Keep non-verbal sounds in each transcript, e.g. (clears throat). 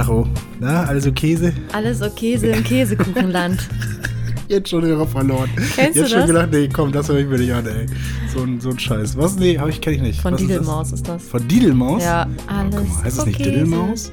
Tacho. Na, also Käse? Alles okay, im Käsekuchenland. (laughs) Jetzt schon Hörer verloren. Kennst Jetzt schon das? gedacht, nee, komm, das höre ich mir nicht an, ey. So ein, so ein Scheiß. Was? Nee, hab ich, kenn ich nicht. Von Was ist das? Didelmaus ist das. Von Didelmaus? Ja, Oh, alles guck mal, heißt das nicht okay, Didelmaus?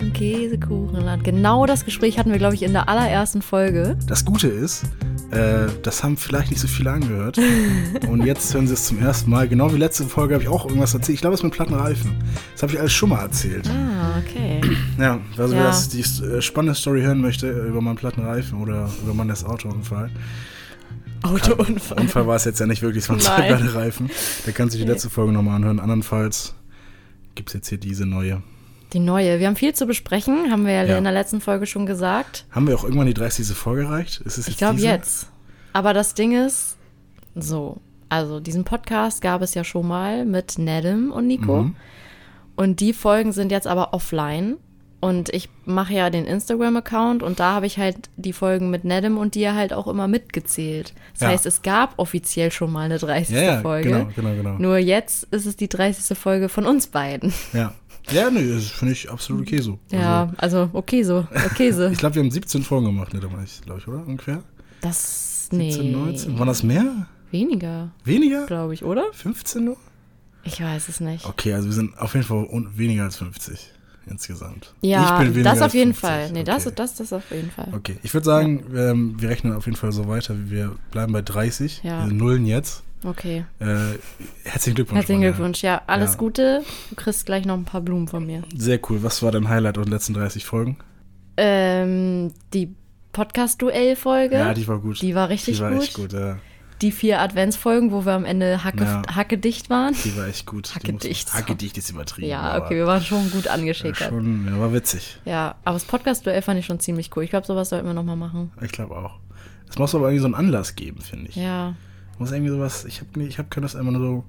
Im Käsekuchenland. Genau das Gespräch hatten wir, glaube ich, in der allerersten Folge. Das Gute ist, äh, das haben vielleicht nicht so viele angehört. (laughs) Und jetzt hören sie es zum ersten Mal. Genau wie letzte Folge habe ich auch irgendwas erzählt. Ich glaube, es ist mit platten Reifen. Das habe ich alles schon mal erzählt. Ah, okay. (clears throat) Ja, also wer Ja. das, die äh, spannende Story hören möchte äh, über meinen platten Reifen oder über meinen Autounfall. Autounfall. Unfall war es jetzt ja nicht wirklich, es waren zwei Reifen. Der kann sich die letzte Folge nochmal anhören. Andernfalls gibt es jetzt hier diese neue. Die neue. Wir haben viel zu besprechen, haben wir ja, Ja. in der letzten Folge schon gesagt. Haben wir auch irgendwann die 30. Folge erreicht? Ist es jetzt Ich glaube jetzt. Aber das Ding ist, so, also diesen Podcast gab es ja schon mal mit Nedem und Nico. Mhm. Und die Folgen sind jetzt aber offline. Und ich mache ja den Instagram-Account und da habe ich halt die Folgen mit Nedem und dir halt auch immer mitgezählt. Das Ja. heißt, es gab offiziell schon mal eine 30. Ja, ja, Folge. genau, genau, genau. Nur jetzt ist es die 30. Folge von uns beiden. Ja. Ja, nee, das finde ich absolut okay so. Ja, also okay so. Okay so. Also, (laughs) ich glaube, wir haben 17 Folgen gemacht, ne, damals, glaube ich, oder? Ungefähr? Das, nee. 17, 19? Waren das mehr? Weniger, Weniger? glaube ich, oder? 15 nur? Ich weiß es nicht. Okay, also wir sind auf jeden Fall weniger als 50 insgesamt. Ja, das auf jeden 50. Fall. Nee, das, okay. das, das auf jeden Fall. Okay, ich würde sagen, ähm, wir rechnen auf jeden Fall so weiter. Wir bleiben bei 30. Ja. Wir Nullen jetzt. Okay. Äh, herzlichen Glückwunsch. Herzlichen. Glückwunsch. Ja, alles Ja. Gute. Du kriegst gleich noch ein paar Blumen von mir. Sehr cool. Was war dein Highlight aus den letzten 30 Folgen? Ähm, die Podcast-Duell-Folge. Ja, die war gut. Die war richtig Die war gut. echt gut, ja. Die vier Adventsfolgen, wo wir am Ende hacke, Ja. hackedicht waren. Die war echt gut. Die Hackedicht. muss- Hackedicht ist übertrieben. Ja, okay, wir waren schon gut angeschickert. schon, ja, war witzig. Ja, aber das Podcast-Duell fand ich schon ziemlich cool. Ich glaube, sowas sollten wir nochmal machen. Ich glaube auch. Es muss aber irgendwie so einen Anlass geben, finde ich. Ja. Muss irgendwie sowas, ich habe ich hab keine Lust, einfach nur so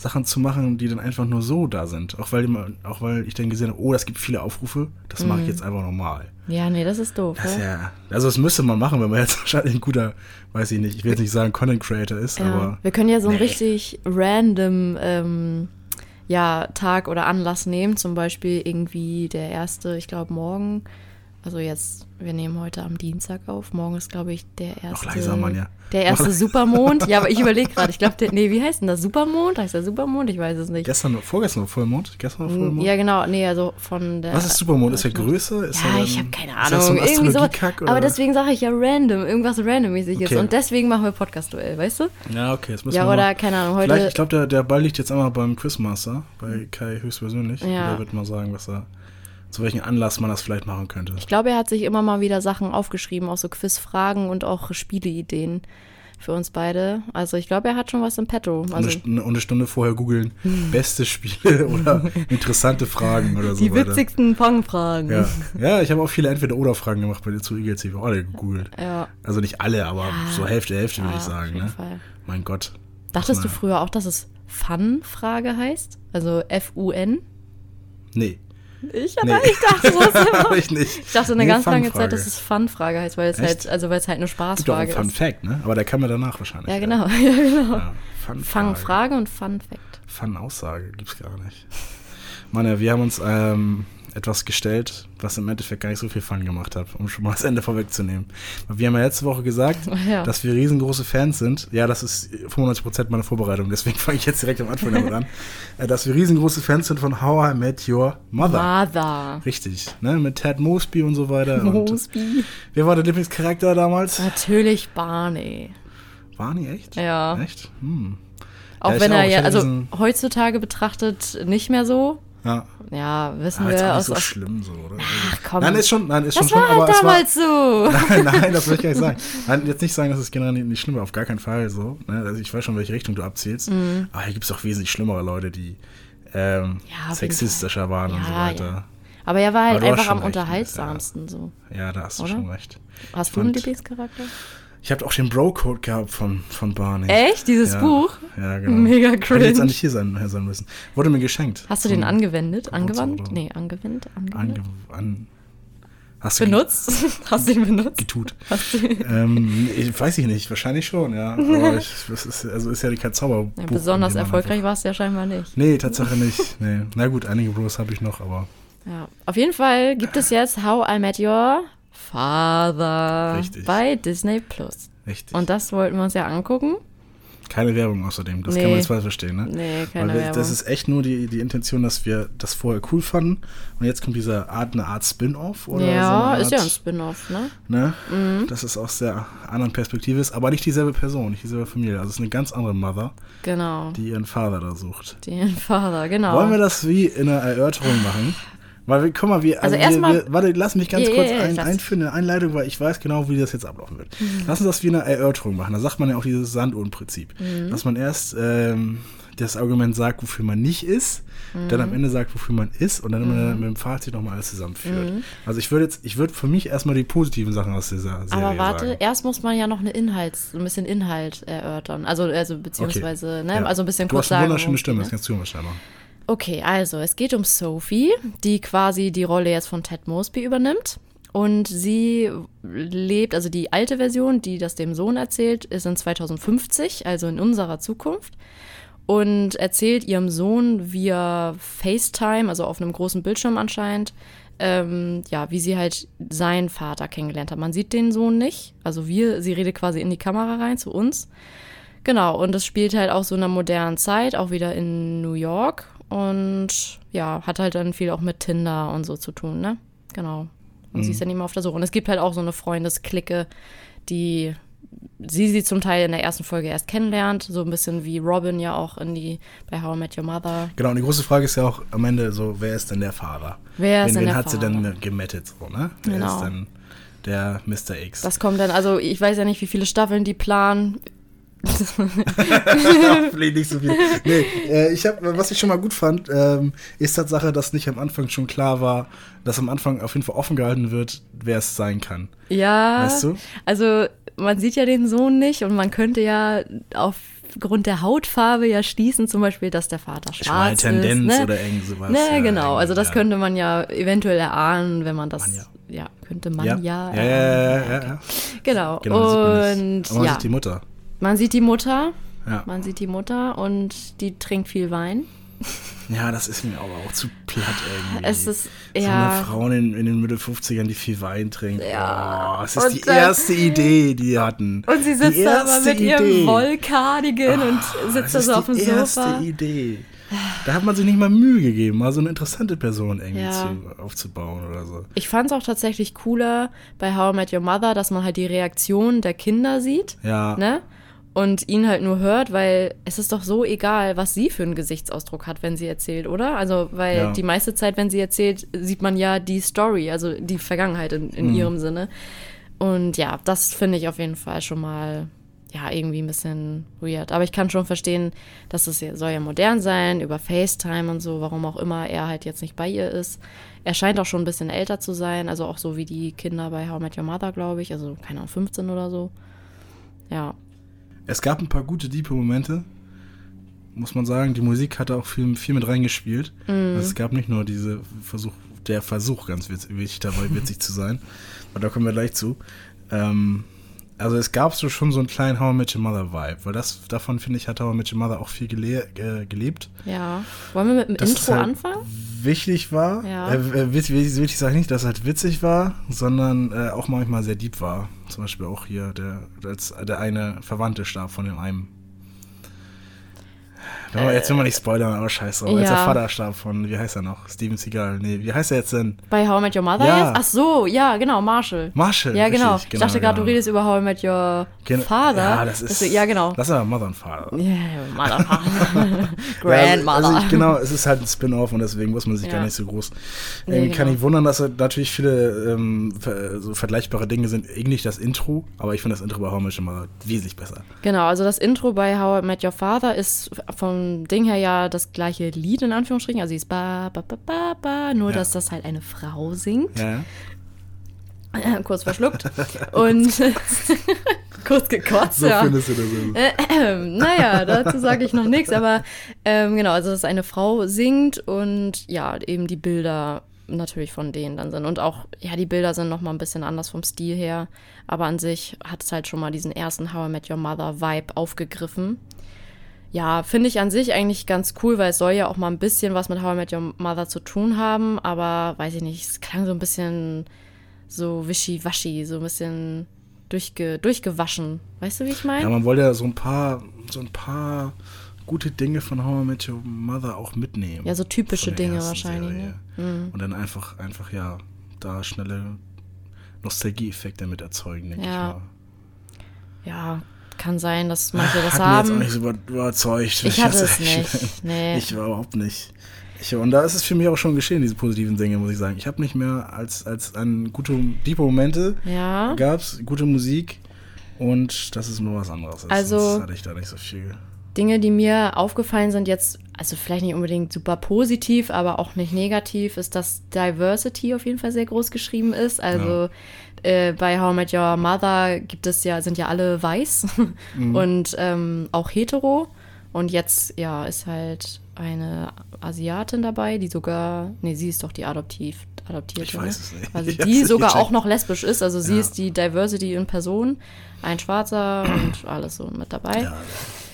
Sachen zu machen, die dann einfach nur so da sind. Auch weil, immer- auch weil ich dann gesehen habe, oh, das gibt viele Aufrufe, das mache ich jetzt einfach normal. Ja, nee, das ist doof. Das ja? ja, also das müsste man machen, wenn man jetzt (laughs) wahrscheinlich ein guter, weiß ich nicht, ich will jetzt nicht sagen Content Creator ist, Ja, aber wir können ja so einen Nee. richtig random ähm, ja, Tag oder Anlass nehmen. Zum Beispiel irgendwie der erste, ich glaube morgen. Also jetzt, wir nehmen heute am Dienstag auf. Morgen ist, glaube ich, der erste. leiser, Mann, ja. Der erste Supermond. Ja, aber ich (laughs) überlege gerade. Ich glaube, der, nee, wie heißt denn das? Supermond? Heißt der Supermond? Ich weiß es nicht. gestern, vorgestern war Vollmond, gestern war Vollmond. Ja, genau. Nee, also von der. Was ist Supermond? Ist er größer? Ist er Ja, dann- ich habe keine ist das Ahnung. so ein irgendwie so. Oder? Aber deswegen sage ich ja random, irgendwas randommäßig ist. Okay. Und deswegen machen wir Podcast-Duell, weißt du? Ja, okay, das müssen Ja, wir oder mal- keine Ahnung, heute. Vielleicht, ich glaube, der, der Ball liegt jetzt einmal beim Quizmaster, bei Kai höchstpersönlich. Ja. Der wird mal sagen, was er, zu welchem Anlass man das vielleicht machen könnte. Ich glaube, er hat sich immer mal wieder Sachen aufgeschrieben, auch so Quizfragen und auch Spieleideen für uns beide. Also ich glaube, er hat schon was im Petto. Und Also eine, Stunde, und eine Stunde vorher googeln, beste Spiele (laughs) oder interessante Fragen oder so die witzigsten Fangfragen. Ja, ja ich habe auch viele Entweder-Oder-Fragen gemacht bei dir zu Eagles. Ich habe alle gegoogelt. Ja. Also nicht alle, aber so Hälfte, Hälfte würde Ja, ich sagen. auf jeden Ne? Fall. Mein Gott. Dachtest du früher auch, dass es Fun-Frage heißt? Also F-U-N? Nee, Ich, Nee. ich dachte das immer. habe ich nicht. Ich dachte eine Nee, ganz lange. Zeit, dass es Fun-Frage heißt, weil es Echt? halt, also weil es halt eine Spaßfrage Fun ist. Fact, ne? Aber der kam mir danach wahrscheinlich. Ja, genau. (laughs) Ja, genau. Ja, Fun Fangfrage und Fun-Fact. Fun-Aussage gibt's gar nicht. Mann, ja, wir haben uns ähm, etwas gestellt, was im Endeffekt gar nicht so viel Fun gemacht hat, um schon mal das Ende vorwegzunehmen. Wir haben ja letzte Woche gesagt, (laughs) Ja. dass wir riesengroße Fans sind. Ja, das ist 95% meiner Vorbereitung, deswegen (laughs) fange ich jetzt direkt am Anfang damit an. Äh, dass wir riesengroße Fans sind von How I Met Your Mother. Mother. Richtig, ne? Mit Ted Mosby und so weiter. Und Mosby. wer war der Lieblingscharakter damals? Natürlich Barney. Barney, echt? Ja. Echt? Hm. Auch Ja, wenn er ja, also heutzutage betrachtet nicht mehr so. Ja. Ja, wissen Aber jetzt auch wir nicht aus, so schlimm so, oder? Ach komm. Nein, ist schon, nein, ist das schon war schlimm, aber halt war, damals so. (laughs) Nein, nein, das will ich gar nicht sagen. (laughs) Nein, jetzt nicht sagen, dass es generell nicht, nicht schlimm war, auf gar keinen Fall so. Ne? Also ich weiß schon, welche Richtung du abzielst. Aber hier gibt es auch wesentlich schlimmere Leute, die ähm, Mhm. Ja, sexistischer waren und so Ja, weiter. ja. Aber er war halt Aber einfach am unterhaltsamsten so. Ja, da hast du Oder? schon recht. Hast du einen Lieblingscharakter? Ich habe auch den Bro-Code gehabt von, von Barney. Echt? Dieses ja. Buch? Ja, (laughs) genau. Mega Hätte cringe. jetzt eigentlich hier sein, hier sein müssen. Wurde mir geschenkt. Hast du den angewendet? Angewandt? oder? Nee, angewendet? Angewendet? Ange an, hast du Benutzt? (laughs) Hast du ihn benutzt? getut? Hast du ähm, ich, weiß ich nicht, wahrscheinlich schon, ja. Aber (laughs) ich, ist, also ist ja kein Zauberbuch. ja, besonders erfolgreich war es ja scheinbar nicht. Nee, Tatsache nicht. Nee. Na gut, einige Bros habe ich noch, aber Ja. Auf jeden Fall gibt es jetzt How I Met Your Father Richtig. bei Disney Plus. Richtig. Und das wollten wir uns ja angucken. Keine Werbung außerdem, das Nee. kann man jetzt falsch verstehen, ne? Nee, keine wir, Werbung. das ist echt nur die, die Intention, dass wir das vorher cool fanden und jetzt kommt diese Art, eine Art Spin-off oder so ja, eine ist ja Art, ein Spin-off, ne? ne? Dass es aus der anderen Perspektive ist, aber nicht dieselbe Person, nicht dieselbe Familie. Also es ist eine ganz andere Mother, Genau. die ihren Vater da sucht. Den Vater, genau. Wollen wir das wie in einer Erörterung machen? Weil guck mal, wir, Also wir, erstmal- wir, warte, lass mich ganz Ja, kurz ja, ein, lass- einführen, eine Einleitung, weil ich weiß genau, wie das jetzt ablaufen wird. Lass uns das wie eine Erörterung machen. Da sagt man ja auch dieses Sanduhrenprinzip. Mhm. Dass man erst ähm, das Argument sagt, wofür man nicht ist, dann Mhm. am Ende sagt, wofür man ist und dann immer mit dem Fazit nochmal alles zusammenführt. Mhm. Also ich würde jetzt, ich würde für mich erstmal die positiven Sachen aus dieser Serie Aber warte, sagen. erst muss man ja noch eine Inhalts, ein bisschen Inhalt erörtern. Also, also beziehungsweise, ne? Ja. Also ein bisschen du kurz hast eine sagen. wunderschöne Stimme, es das kannst du mal schnell machen. Okay, also es geht um Sophie, die quasi die Rolle jetzt von Ted Mosby übernimmt. Und sie lebt, also die alte Version, die das dem Sohn erzählt, ist in 2050, also in unserer Zukunft. Und erzählt ihrem Sohn via FaceTime, also auf einem großen Bildschirm anscheinend, ähm, ja, wie sie halt seinen Vater kennengelernt hat. Man sieht den Sohn nicht. Also wir, sie redet quasi in die Kamera rein zu uns. Genau, und es spielt halt auch so in einer modernen Zeit, auch wieder in New York. Und ja, hat halt dann viel auch mit Tinder und so zu tun, ne? Genau. Und sie ist dann immer auf der Suche. Und es gibt halt auch so eine Freundesklicke, die sie sie zum Teil in der ersten Folge erst kennenlernt, so ein bisschen wie Robin ja auch in die bei How I Met Your Mother. Genau, und die große Frage ist ja auch am Ende so, wer ist denn der Vater? Wer ist wen, denn wen der hat sie Vater? denn gemettet, so, ne? Wer Genau. ist denn der Mr. X? Das kommt dann, also ich weiß ja nicht, wie viele Staffeln die planen. (laughs) Vielleicht nicht so viel. Nee, äh, ich hab, was ich schon mal gut fand, ähm, ist Tatsache, dass nicht am Anfang schon klar war, dass am Anfang auf jeden Fall offen gehalten wird, wer es sein kann. Ja. Weißt du? Also man sieht ja den Sohn nicht und man könnte ja aufgrund der Hautfarbe ja schließen, zum Beispiel, dass der Vater schwarz Tendenz ist. Ne? oder irgend sowas. Ne, ja, genau. Also das ja. könnte man ja eventuell erahnen, wenn man das. Man ja. ja. könnte man ja. ja. Ja, ja, ja, ja. Genau. Genau, sieht man und nicht. Aber man ja, sieht die Mutter. Man sieht die Mutter. Ja. Man sieht die Mutter und die trinkt viel Wein. ja, das ist mir aber auch zu platt irgendwie. Es ist so ja. eine Frau in, in den Mitte 50ern, die viel Wein trinkt. Ja. Oh, es ist Und die dann- erste Idee, die die hatten. Und sie sitzt da aber mit ihrem Idee. Wollcardigan und Oh, sitzt das da so ist auf dem die erste Sofa. Idee. Da hat man sich nicht mal Mühe gegeben, mal so eine interessante Person irgendwie Ja. zu, aufzubauen oder so. Ich fand es auch tatsächlich cooler bei How I Met Your Mother, dass man halt die Reaktion der Kinder sieht, Ja. ne? Und ihn halt nur hört, weil es ist doch so egal, was sie für einen Gesichtsausdruck hat, wenn sie erzählt, oder? Also, weil Ja. die meiste Zeit, wenn sie erzählt, sieht man ja die Story, also die Vergangenheit in, Mhm. in ihrem Sinne. Und ja, das finde ich auf jeden Fall schon mal, ja, irgendwie ein bisschen weird. Aber ich kann schon verstehen, dass es ja, soll ja modern sein, über FaceTime und so, warum auch immer er halt jetzt nicht bei ihr ist. Er scheint auch schon ein bisschen älter zu sein, also auch so wie die Kinder bei How I Met Your Mother, glaube ich. Also, keine Ahnung, 15 oder so. Ja. Es gab ein paar gute, diepe Momente, muss man sagen. Die Musik hatte auch viel, viel mit reingespielt. Mhm. Also es gab nicht nur diese Versuch, der Versuch, ganz witz- wichtig dabei, witzig zu sein. Aber da kommen wir gleich zu. Ähm, also es gab so schon so einen kleinen How I Met Your Mother Vibe, weil das davon finde ich hat How I Met Your Mother auch viel gele äh, gelebt. Ja. Wollen wir mit dem Dass Intro halt anfangen? Wichtig war, Ja. äh, äh, witzig, witzig sage ich nicht, dass es halt witzig war, sondern äh, auch manchmal sehr deep war. Zum Beispiel auch hier der, als der eine Verwandte starb von dem einen. Wir, jetzt will man nicht spoilern, aber scheiße. Aber als ja. der Vater starb von, wie heißt er noch? Steven Seagal. Nee, wie heißt er jetzt denn? Bei How I Met Your Mother Ja. jetzt? Ach so, ja, genau, Marshall. Marshall. Ja, genau. richtig, ich dachte gerade, genau. du redest über How I Met Your Gen- Father. Ja, das ist. Deswegen- ja, genau. Das ist aber Mother und Father. Ja, Mother, (laughs) Ja, Grandmother. Also, also ich, genau, es ist halt ein Spin-off und deswegen muss man sich Ja. gar nicht so groß. Nee, Irgendwie kann genau. ich wundern, dass da natürlich viele ähm, so vergleichbare Dinge sind. Ähnlich das Intro, aber ich finde das Intro bei How I Met Your Mother wesentlich besser. Genau, also das Intro bei How I Met Your Father ist vom Ding her ja das gleiche Lied in Anführungsstrichen. Also sie ist ba, ba, ba, ba, ba, nur Ja. dass das halt eine Frau singt. Ja, Kurz verschluckt. Und (laughs) (laughs) kurz gekotzt, so ja. findest du das. Also. Ähm, naja, dazu sage ich noch nichts, aber ähm, genau, also dass eine Frau singt und ja, eben die Bilder natürlich von denen dann sind. Und auch, ja, die Bilder sind nochmal ein bisschen anders vom Stil her, aber an sich hat es halt schon mal diesen ersten How I Met Your Mother Vibe aufgegriffen. Ja, finde ich an sich eigentlich ganz cool, weil es soll ja auch mal ein bisschen was mit How I Met Your Mother zu tun haben, aber weiß ich nicht, es klang so ein bisschen so wischiwaschi, so ein bisschen durchge durchgewaschen. Weißt du, wie ich meine? Ja, man wollte ja so ein paar, so ein paar gute Dinge von How I Met Your Mother auch mitnehmen. Ja, so typische Dinge wahrscheinlich. Ne? Und dann einfach, einfach, ja, da schnelle Nostalgieeffekte mit erzeugen, denke Ja. ich mal. Ja, kann sein, dass manche das Hat mich jetzt auch haben. nicht so über- überzeugt. Ich hatte es nicht. (laughs) Nee. Ich war überhaupt nicht. Ich, und da ist es für mich auch schon geschehen, diese positiven Dinge, muss ich sagen. Ich habe nicht mehr als, als an gute, tiefe Momente ja. gab's gute Musik und das ist nur was anderes. Also- Sonst hatte ich da nicht so viel. Dinge, die mir aufgefallen sind, jetzt, also vielleicht nicht unbedingt super positiv, aber auch nicht negativ, ist, dass Diversity auf jeden Fall sehr groß geschrieben ist. Also äh, bei How I Met Your Mother gibt es ja, sind ja alle weiß (laughs) und ähm, auch hetero. Und jetzt, ja, ist halt eine Asiatin dabei, die sogar, nee, sie ist doch die Adoptiv, Adoptierte. Ich weiß es nicht. Also (laughs) die sogar auch noch lesbisch ist. Also sie Ja. ist die Diversity in Person. Ein Schwarzer und (clears throat) alles so mit dabei. Ja,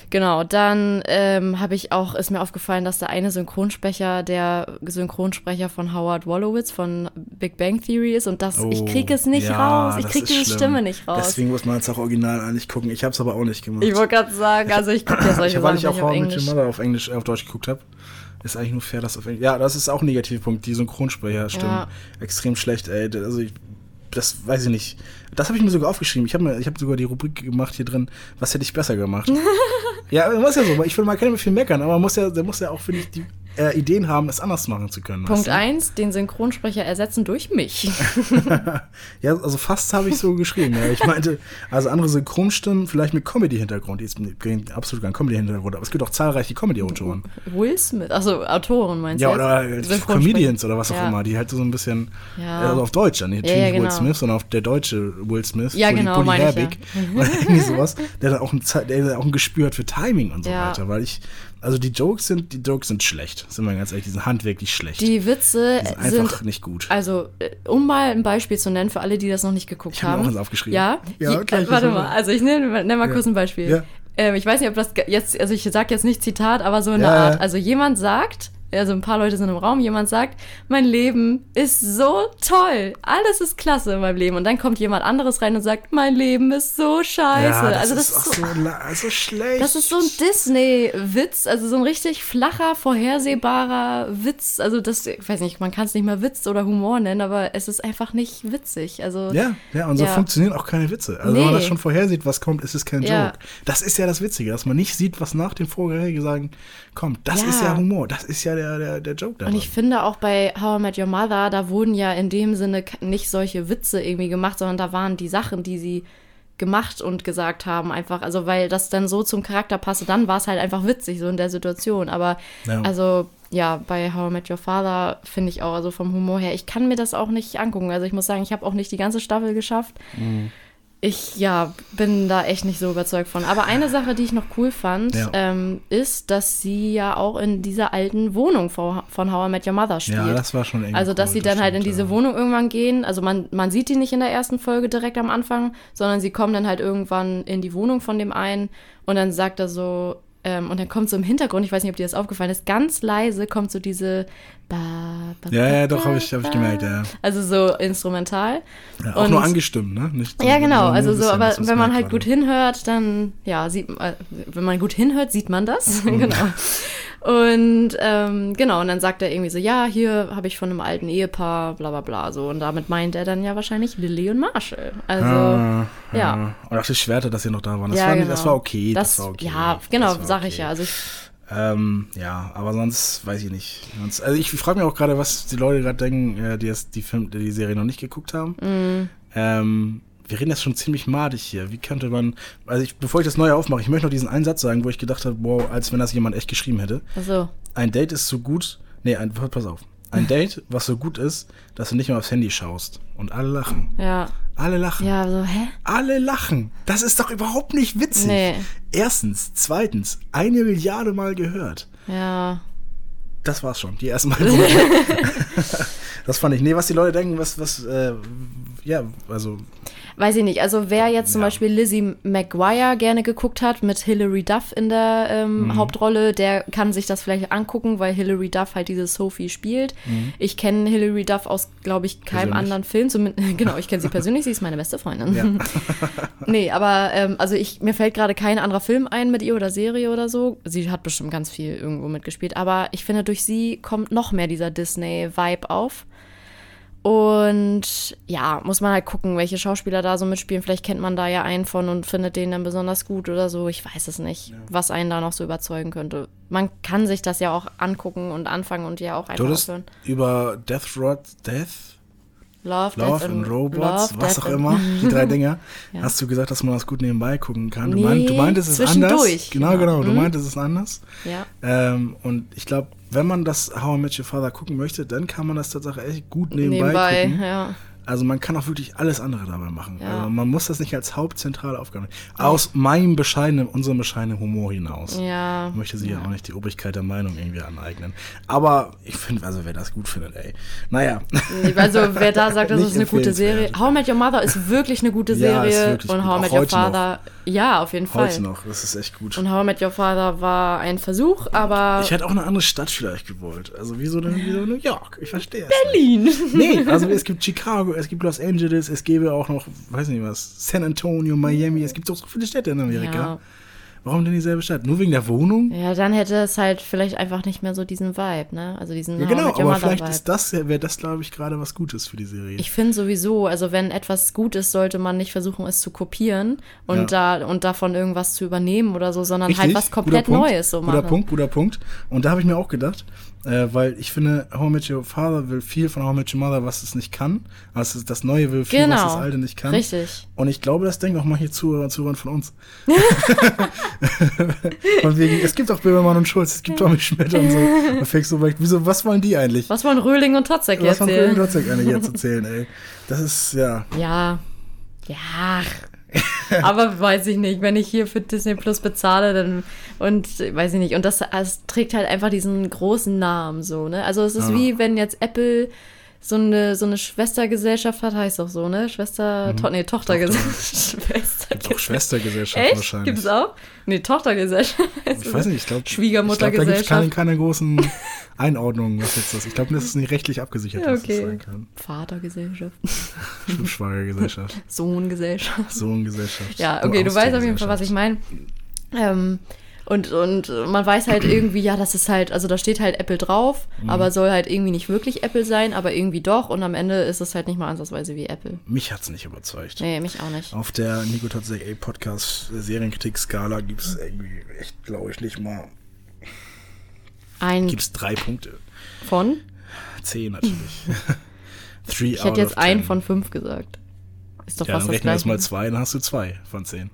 Genau, dann ähm, habe ich auch, ist mir aufgefallen, dass der eine Synchronsprecher der Synchronsprecher von Howard Wolowitz von Big Bang Theory ist und das, ich kriege es nicht Oh, ja, raus. Ich kriege diese schlimm. Stimme nicht raus. Deswegen muss man es auch original eigentlich gucken. Ich habe es aber auch nicht gemacht. ich wollte gerade sagen, also ich gucke ja ich solche habe Sachen eigentlich auch How I Met Your Englisch. Mother auf Englisch, äh, auf Deutsch geguckt habe. Ist eigentlich nur fair, dass auf Englisch. Ja, das ist auch ein Negativpunkt. Die Synchronsprecherstimmen Ja. extrem schlecht, ey. Also ich, das weiß ich nicht. Das habe ich mir sogar aufgeschrieben. Ich habe habe sogar die Rubrik gemacht hier drin. Was hätte ich besser gemacht? (laughs) ja, man muss ja so. Ich will mal keine viel meckern, aber man muss ja, der muss ja auch finde ich die äh, Ideen haben, es anders machen zu können. Punkt weißt du? 1, den Synchronsprecher ersetzen durch mich. (laughs) Ja, also fast habe ich so geschrieben. Ja. Ich meinte, also andere Synchronstimmen, vielleicht mit Comedy-Hintergrund. Die ist absolut keinen Comedy-Hintergrund, aber es gibt auch zahlreiche Comedy-Autoren. Will Smith, also Autoren meinst Ja, du? oder jetzt? äh, Synchronsprecher. Comedians oder was auch Ja. immer, die halt so ein bisschen, Ja. also auf Deutsch, ja, nicht Ja, ja, Will genau. Smith, sondern auf der deutsche Will Smith, Ja, genau, Bully ich ja. Herbig, (laughs) oder irgendwie sowas, der da auch ein, der da auch ein Gespür hat für Timing und so Ja. weiter, weil ich, also die Jokes sind, die Jokes sind schlecht, sind wir ganz ehrlich, die sind handwerklich schlecht. Die Witze Die sind sind einfach nicht gut. Also, äh, um mal ein Beispiel zu nennen für alle, die das noch nicht geguckt Ich hab haben. auch eins aufgeschrieben. Ja? Ja, okay, äh, ich warte mal, also ich nenne nenn mal Ja. kurz ein Beispiel. Ja. Ähm, ich weiß nicht, ob das jetzt, also ich sage jetzt nicht Zitat, aber so eine ja. Art. Also jemand sagt, also ein paar Leute sind im Raum, jemand sagt, mein Leben ist so toll, alles ist klasse in meinem Leben. Und dann kommt jemand anderes rein und sagt, mein Leben ist so scheiße. ja, das also das ist ist so, so, schlecht. das ist so ein Disney-Witz, also so ein richtig flacher, vorhersehbarer Witz. Also das, ich weiß nicht, man kann es nicht mal Witz oder Humor nennen, aber es ist einfach nicht witzig. Also Ja, ja, und so Ja. funktionieren auch keine Witze. Also wenn man Nee. das schon vorhersieht, was kommt, ist es kein Ja. Joke. Das ist ja das Witzige, dass man nicht sieht, was nach dem Vorhersagen kommt. Das ist ja Humor, das ist ja der, der, der Joke daran. Und ich finde auch bei How I Met Your Mother, da wurden ja in dem Sinne nicht solche Witze irgendwie gemacht, sondern da waren die Sachen, die sie gemacht und gesagt haben, einfach, also weil das dann so zum Charakter passte, dann war es halt einfach witzig, so in der Situation. Aber Ja. also ja, bei How I Met Your Father finde ich auch, also vom Humor her, ich kann mir das auch nicht angucken. Also ich muss sagen, ich habe auch nicht die ganze Staffel geschafft. Mhm. Ich, ja, bin da echt nicht so überzeugt von. Aber eine Sache, die ich noch cool fand, Ja. ähm, ist, dass sie ja auch in dieser alten Wohnung von von How I Met Your Mother spielt. ja, das war schon irgendwie Also, dass cool, sie dann halt in stimmt, diese ja. Wohnung irgendwann gehen. Also, man, man sieht die nicht in der ersten Folge direkt am Anfang, sondern sie kommen dann halt irgendwann in die Wohnung von dem einen und dann sagt er so, ähm, und dann kommt so im Hintergrund, ich weiß nicht, ob dir das aufgefallen ist, ganz leise kommt so diese. Ba, ba, Ja, ja, doch, habe ich, hab ich gemerkt, ja. Also, so instrumental. ja auch Und- nur angestimmt, ne? Nicht, Ja, genau. Also so, aber dass man's wenn man halt gut hinhört, dann ja, sieht äh, wenn man gut hinhört, sieht man das. (laughs) Mhm. genau. Und ähm, genau, und dann sagt er irgendwie so, ja, hier habe ich von einem alten Ehepaar, bla bla bla. So, und damit meint er dann ja wahrscheinlich Lilly und Marshall. Also, Ah, ja. Und auch die Schwerter, dass sie noch da waren. Das, ja, war, genau. das war okay. Das, Das, war okay. Ja, genau, okay. ich ja. Also ich, Ähm, ja, aber sonst weiß ich nicht. Sonst, also ich frage mich auch gerade, was die Leute gerade denken, äh, die das, die, Film, die Serie noch nicht geguckt haben. Mhm. Ähm, wir reden jetzt schon ziemlich madig hier. Wie könnte man, also ich, bevor ich das neue aufmache, ich möchte noch diesen einen Satz sagen, wo ich gedacht habe, wow, als wenn das jemand echt geschrieben hätte. also, Ein Date ist so gut, nee, ein, pass auf. Ein Date, was so gut ist, dass du nicht mehr aufs Handy schaust. Und alle lachen. ja. Alle lachen. Ja, so, hä? Alle lachen. Das ist doch überhaupt nicht witzig. Nee. Erstens. Zweitens. Eine Milliarde Mal gehört. Ja. das war's schon. Die ersten Punkte. (laughs) das fand ich. Nee, was die Leute denken, was, was, äh, ja, also. Weiß ich nicht. Also wer jetzt zum Ja. Beispiel Lizzie McGuire gerne geguckt hat mit Hilary Duff in der ähm, Mhm. Hauptrolle, der kann sich das vielleicht angucken, weil Hilary Duff halt diese Sophie spielt. Ich kenne Hilary Duff aus, glaube ich, keinem Mhm. Persönlich. anderen Film. Zumindest, (laughs) genau, ich kenne sie persönlich, sie ist meine beste Freundin. Ja. (laughs) nee, aber ähm, also ich, mir fällt gerade kein anderer Film ein mit ihr oder Serie oder so. Sie hat bestimmt ganz viel irgendwo mitgespielt, aber ich finde, durch sie kommt noch mehr dieser Disney-Vibe auf. Und ja, muss man halt gucken, welche Schauspieler da so mitspielen. Vielleicht kennt man da ja einen von und findet den dann besonders gut oder so. Ich weiß es nicht, was einen da noch so überzeugen könnte. Man kann sich das ja auch angucken und anfangen und ja auch Du einfach aufhören. über Death Rod, Death, Love, Love and Robots, Love, was auch immer, die drei (laughs) Dinger, Ja. hast du gesagt, dass man das gut nebenbei gucken kann. Du, Nee, meint, du meintest es ist anders. Genau, ja. genau. Du Mhm. meintest es ist anders. Ja. Ähm, und ich glaube, wenn man das How I Met Your Father gucken möchte, dann kann man das tatsächlich echt gut nebenbei, Nebenbei, gucken. ja. Also man kann auch wirklich alles andere dabei machen. Ja. Also man muss das nicht als hauptzentrale Aufgabe. Aus meinem bescheidenen, unserem bescheidenen Humor hinaus. Ja. Ich möchte sie ja. auch nicht die Obrigkeit der Meinung irgendwie aneignen. Aber ich finde, also wer das gut findet, ey. Naja. Also wer da sagt, (laughs) das ist eine gute Serie. How I Met Your Mother ist wirklich eine gute Ja, Serie. wirklich und. How I Met Your heute noch. Ja, auf jeden Fall. Heute noch, das ist echt gut. Und How I Met Your Father war ein Versuch, aber Ich hätte auch eine andere Stadt vielleicht gewollt. Also wieso denn wieso New York? Ich verstehe es Berlin. (laughs) Nee, also es gibt Chicago, es gibt Los Angeles, es gäbe auch noch, weiß nicht was, San Antonio, Miami. Es gibt doch so viele Städte in Amerika. Ja. Warum denn dieselbe Stadt? Nur wegen der Wohnung? ja, dann hätte es halt vielleicht einfach nicht mehr so diesen Vibe, ne? Also diesen Ja, genau, aber vielleicht ist das, wäre das, glaube ich, gerade was Gutes für die Serie. Ich finde sowieso, also wenn etwas gut ist, sollte man nicht versuchen, es zu kopieren und da und davon irgendwas zu übernehmen oder so, sondern halt was komplett guter Punkt, Neues so Guter machen. Punkt, guter Punkt. Und da habe ich mir auch gedacht, äh, weil ich finde, How I Met Your Father will viel von How I Met Your Mother, was es nicht kann. Also das Neue will viel, was Genau. das Alte nicht kann. Richtig. Und ich glaube, das denken auch manche Zuhörer und Zuhörer von uns. (laughs) von wegen, es gibt auch Böhmermann und Schulz, es gibt Tommy Schmidt und so. Da fängst du vielleicht, wieso, was wollen die eigentlich? Was wollen Röhling und Totzek Was wollen Röhling erzählen? Dotzek eigentlich jetzt erzählen, ey? Das ist, ja. Ja. Ja. (laughs) Aber weiß ich nicht, wenn ich hier für Disney Plus bezahle, dann und weiß ich nicht. Und das, es trägt halt einfach diesen großen Namen so, ne? Also es ist Ja. wie wenn jetzt Apple so eine, so eine Schwestergesellschaft hat, heißt doch so, ne? Schwester, to nee, Tochtergesellschaft. Schwestergesellschaft. Auch Schwestergesellschaft Echt? wahrscheinlich. Gibt's auch? Nee, Tochtergesellschaft. Ich weiß nicht, ich glaube. Schwiegermuttergesellschaft. Ich glaube, da gibt es keine, keine großen (laughs) Einordnungen, was jetzt das Ich glaube, das ist nicht rechtlich abgesichert, Ja, was das okay. sein kann. Vatergesellschaft. Schwibschwagergesellschaft, (laughs) Sohngesellschaft. Sohngesellschaft. Ja, okay, du weißt auf jeden Fall, was ich meine. Ähm, und, und man weiß halt irgendwie, ja, das ist halt, also da steht halt Apple drauf, Mhm. aber soll halt irgendwie nicht wirklich Apple sein, aber irgendwie doch. Und am Ende ist es halt nicht mal ansatzweise wie Apple. Mich hat es nicht überzeugt. Nee, mich auch nicht. Auf der Nico A Podcast Serienkritik-Skala gibt es irgendwie echt, glaube ich, nicht mal. Ein Gibt es drei Punkte. von? Zehn natürlich. (laughs) Three Ich hätte jetzt ein von fünf gesagt. Ist doch Ja, fast dann rechnen wir das mal zwei, dann hast du zwei von zehn.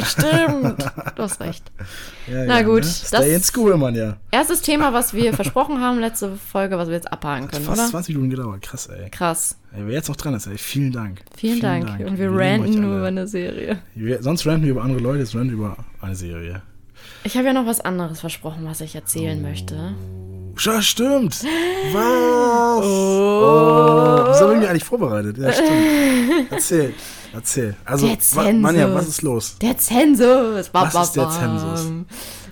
Stimmt. du hast recht. (laughs) Ja, Na ja, gut, Ne? das- Stay in school, Mann, ja. Erstes Thema, was wir versprochen haben, letzte Folge, was wir jetzt abhaken können, Fast oder? 20 Minuten gedauert, krass, ey. Krass. ey. Wer jetzt noch dran ist, ey, vielen Dank. Vielen, Dank. Und wir lieben ranten nur über eine Serie. Wir, sonst ranten wir über andere Leute, jetzt ranten wir über eine Serie. Ich habe ja noch was anderes versprochen, was ich erzählen möchte. Ja, stimmt. (gasps) Was? Oh. Wieso bin ich eigentlich vorbereitet? Ja, stimmt. (laughs) Erzähl, erzähl. Also, Der wa- Manja, Zensus. was ist los? Der Zensus. Ba, Was ba, ist der. Zensus?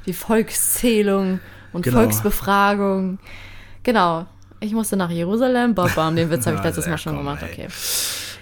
Die Volkszählung und Genau. Volksbefragung. Genau. Ich musste nach Jerusalem. Bam, bam. Den Witz habe ich (laughs) letztes Mal schon gemacht. Okay.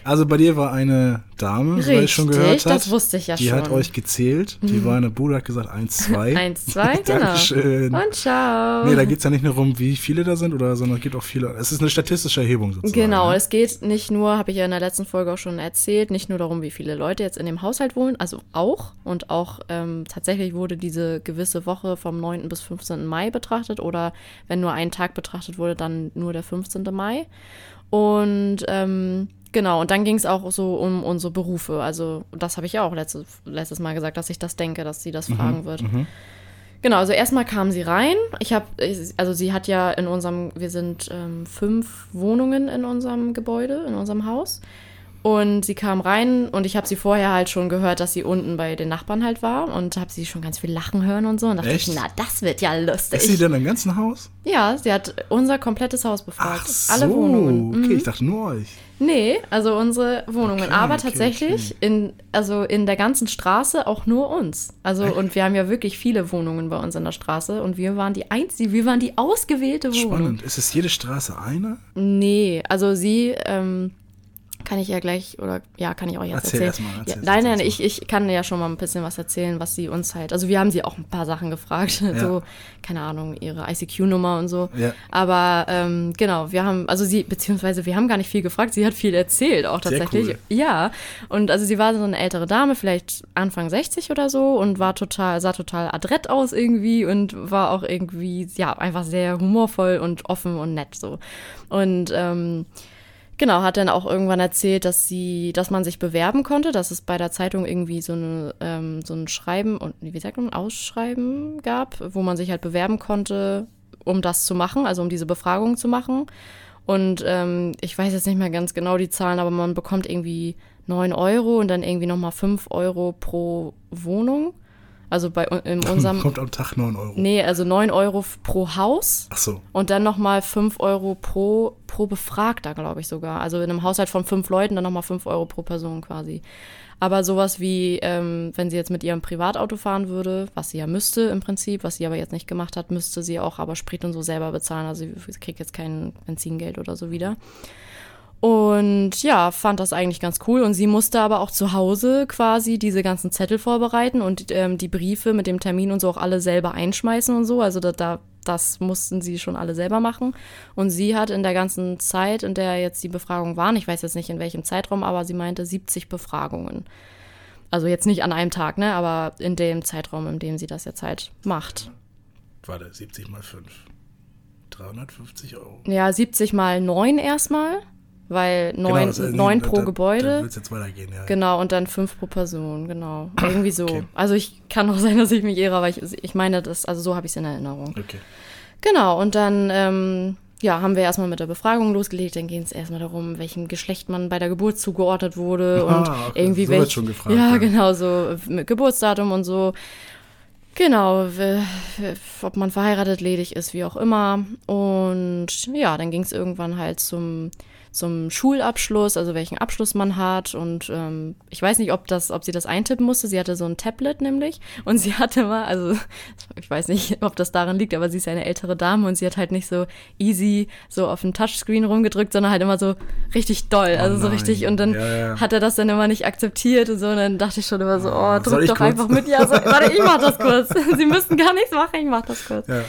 Also bei dir war eine Dame, so ich schon gehört Richtig, hat. das wusste ich ja die schon. hat euch gezählt. Die war eine Bruder hat gesagt 1, 2. Eins, zwei, (laughs) (laughs) genau. Dankeschön. Und ciao. Nee, da geht es ja nicht nur darum, wie viele da sind, oder, sondern es geht auch viele. Es ist eine statistische Erhebung sozusagen. Genau, ne? es geht nicht nur, habe ich ja in der letzten Folge auch schon erzählt, nicht nur darum, wie viele Leute jetzt in dem Haushalt wohnen, also auch. Und auch ähm, tatsächlich wurde diese gewisse Woche vom 9. bis 15. Mai betrachtet oder wenn nur ein Tag betrachtet wurde, dann nur der 15. Mai. Und ähm, genau, und dann ging es auch so um unsere Berufe. Also das habe ich ja auch letztes, letztes Mal gesagt, dass ich das denke, dass sie Mhm, das fragen wird. Genau, also erstmal kam sie rein. Ich habe, also sie hat ja in unserem, wir sind ähm, fünf Wohnungen in unserem Gebäude, in unserem Haus. Und sie kam rein und ich habe sie vorher halt schon gehört, dass sie unten bei den Nachbarn halt war und habe sie schon ganz viel lachen hören und so. Und dachte Echt? ich, na, das wird ja lustig. Ist sie denn im ganzen Haus? ja, sie hat unser komplettes Haus befragt. Ach so, Alle Wohnungen. Mhm. okay, ich dachte nur euch. Nee, also unsere Wohnungen. Okay, aber okay, tatsächlich in, also in der ganzen Straße auch nur uns. Also, und wir haben ja wirklich viele Wohnungen bei uns in der Straße und wir waren die einzige, wir waren die ausgewählte Wohnung. Spannend. Ist es jede Straße eine? Nee, also sie, ähm, kann ich ja gleich, oder ja, kann ich auch jetzt Erzähl erzählen. mal, ja, erzähl, nein, nein, erzähl ich, ich kann ja schon mal ein bisschen was erzählen, was sie uns halt, also wir haben sie auch ein paar Sachen gefragt, (laughs) so, keine Ahnung, ihre ICQ-Nummer und so. Ja. Aber ähm, genau, wir haben, also sie, beziehungsweise wir haben gar nicht viel gefragt, sie hat viel erzählt auch tatsächlich. cool. Ja, und also sie war so eine ältere Dame, vielleicht Anfang 60 oder so und war total, sah total adrett aus irgendwie und war auch irgendwie, ja, einfach sehr humorvoll und offen und nett so. Und ähm, Genau, hat dann auch irgendwann erzählt, dass sie, dass man sich bewerben konnte, dass es bei der Zeitung irgendwie so, eine, ähm, so ein Schreiben und wie sagt man, Ausschreiben gab, wo man sich halt bewerben konnte, um das zu machen, also um diese Befragung zu machen. Und ähm, ich weiß jetzt nicht mehr ganz genau die Zahlen, aber man bekommt irgendwie 9 Euro und dann irgendwie nochmal 5 Euro pro Wohnung. Also bei in unserem. Kommt am Tag 9 Euro. Nee, also 9 Euro pro Haus. Ach so. Und dann nochmal 5 Euro pro, pro Befragter, glaube ich sogar. Also in einem Haushalt von fünf Leuten dann nochmal 5 Euro pro Person quasi. Aber sowas wie, ähm, wenn sie jetzt mit ihrem Privatauto fahren würde, was sie ja müsste im Prinzip, was sie aber jetzt nicht gemacht hat, müsste sie auch aber Sprit und so selber bezahlen. Also sie kriegt jetzt kein Benzingeld oder so wieder. Und ja, fand das eigentlich ganz cool. Und sie musste aber auch zu Hause quasi diese ganzen Zettel vorbereiten und ähm, die Briefe mit dem Termin und so auch alle selber einschmeißen und so. Also da, da, das mussten sie schon alle selber machen. Und sie hat in der ganzen Zeit, in der jetzt die Befragungen waren, ich weiß jetzt nicht in welchem Zeitraum, aber sie meinte 70 Befragungen. Also jetzt nicht an einem Tag, ne, aber in dem Zeitraum, in dem sie das jetzt halt macht. Warte, 70 mal 5. 350 Euro. Ja, 70 mal 9 erstmal, weil 9, das, äh, 9 da- pro da- Da Gebäude. wird es jetzt weitergehen, ja. Genau, und dann fünf pro Person, genau. Irgendwie so. Okay. Also ich kann auch (laughs) sein, dass ich mich irre, aber ich, ich meine das, also so habe ich es in Erinnerung. Okay. Genau, und dann ähm, ja, haben wir erstmal mit der Befragung losgelegt. Dann ging es erstmal darum, welchem Geschlecht man bei der Geburt zugeordnet wurde Ah, und okay. irgendwie So wird welch, schon gefragt, Ja, ja. genau, so mit Geburtsdatum und so. Genau, ob man verheiratet, ledig ist, wie auch immer. Und ja, dann ging es irgendwann halt zum, zum Schulabschluss, also welchen Abschluss man hat. Und ähm, ich weiß nicht, ob, das, ob sie das eintippen musste. Sie hatte so ein Tablet nämlich. Und sie hatte mal, also ich weiß nicht, ob das daran liegt, aber sie ist ja eine ältere Dame und sie hat halt nicht so easy so auf dem Touchscreen rumgedrückt, sondern halt immer so richtig doll. Also so nein. richtig. Und dann Ja, ja. hat er das dann immer nicht akzeptiert und so. Und dann dachte ich schon immer so, oh, Soll drück doch kurz? einfach mit. Ja, so, warte, ich mach das kurz. (laughs) Sie müssten gar nichts machen, ich mach das kurz. Ja.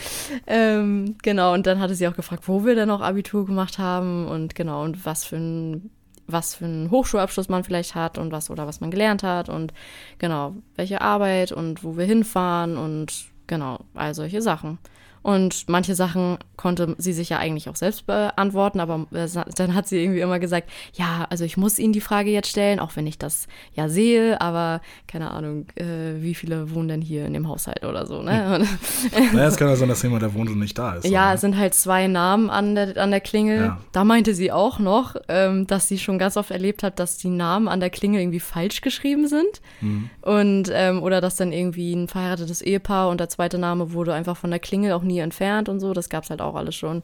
Ähm, genau, und dann hatte sie auch gefragt, wo wir denn auch Abitur gemacht haben und genau, und was für ein was für einen Hochschulabschluss man vielleicht hat und was oder was man gelernt hat und genau, welche Arbeit und wo wir hinfahren und genau, all solche Sachen. Und manche Sachen konnte sie sich ja eigentlich auch selbst beantworten, aber äh, dann hat sie irgendwie immer gesagt, ja, also ich muss Ihnen die Frage jetzt stellen, auch wenn ich das ja sehe, aber keine Ahnung, äh, wie viele wohnen denn hier in dem Haushalt oder so, ne? Und, Naja, es kann ja sein, dass jemand, der wohnt und nicht da ist. ja, oder? es sind halt zwei Namen an der, an der Klingel. Ja. Da meinte sie auch noch, ähm, dass sie schon ganz oft erlebt hat, dass die Namen an der Klingel irgendwie falsch geschrieben sind. Mhm. Und, ähm, oder dass dann irgendwie ein verheiratetes Ehepaar und der zweite Name wurde einfach von der Klingel auch nie entfernt und so. Das gab's halt auch alles schon.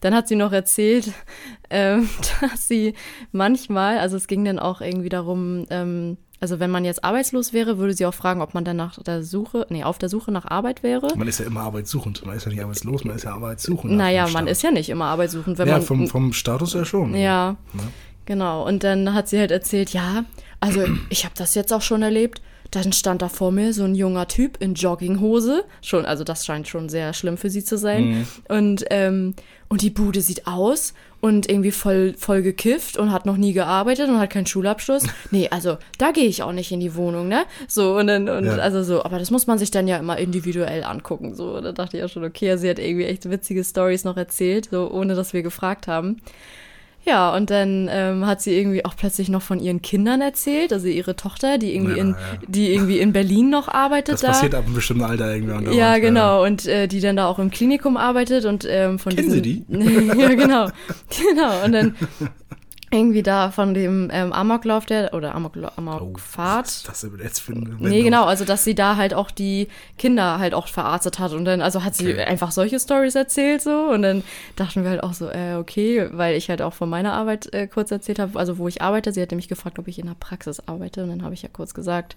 Dann hat sie noch erzählt, (laughs) ähm, dass sie manchmal, also es ging dann auch irgendwie darum, ähm, also wenn man jetzt arbeitslos wäre, würde sie auch fragen, ob man dann nach der Suche, nee, auf der Suche nach Arbeit wäre. Man ist ja immer arbeitssuchend. Man ist ja nicht arbeitslos, man ist ja arbeitssuchend. Naja, man ist ja nicht immer arbeitssuchend, wenn Ja, man. vom, vom Status her schon. ja, Ne? genau. Und dann hat sie halt erzählt, ja, also ich habe das jetzt auch schon erlebt. Dann stand da vor mir so ein junger Typ in Jogginghose. Schon, also das scheint schon sehr schlimm für sie zu sein. Und, ähm, und die Bude sieht aus und irgendwie voll, voll gekifft und hat noch nie gearbeitet und hat keinen Schulabschluss. (laughs) Nee, also da gehe ich auch nicht in die Wohnung, ne? So, und dann, und Ja. also so, aber das muss man sich dann ja immer individuell angucken. So, da dachte ich auch schon, okay, sie hat irgendwie echt witzige Stories noch erzählt, so ohne dass wir gefragt haben. Ja, und dann ähm, hat sie irgendwie auch plötzlich noch von ihren Kindern erzählt, also ihre Tochter, die irgendwie Ja, in, ja. die irgendwie in Berlin noch arbeitet Das da. passiert ab einem bestimmten Alter irgendwann. Ja, genau. Und äh, die dann da auch im Klinikum arbeitet und ähm, von Kennen diesen, Sie (laughs) ja, genau. (laughs) Genau. Und dann (laughs) irgendwie da von dem ähm, Amoklauf der oder Amokla Amokfahrt. Was ist das denn jetzt für eine Nee, genau, also dass sie da halt auch die Kinder halt auch verarztet hat und dann, also hat sie Okay. einfach solche Stories erzählt so und dann dachten wir halt auch so, äh, okay, weil ich halt auch von meiner Arbeit äh, kurz erzählt habe, also wo ich arbeite, sie hat mich gefragt, ob ich in der Praxis arbeite und dann habe ich ja kurz gesagt,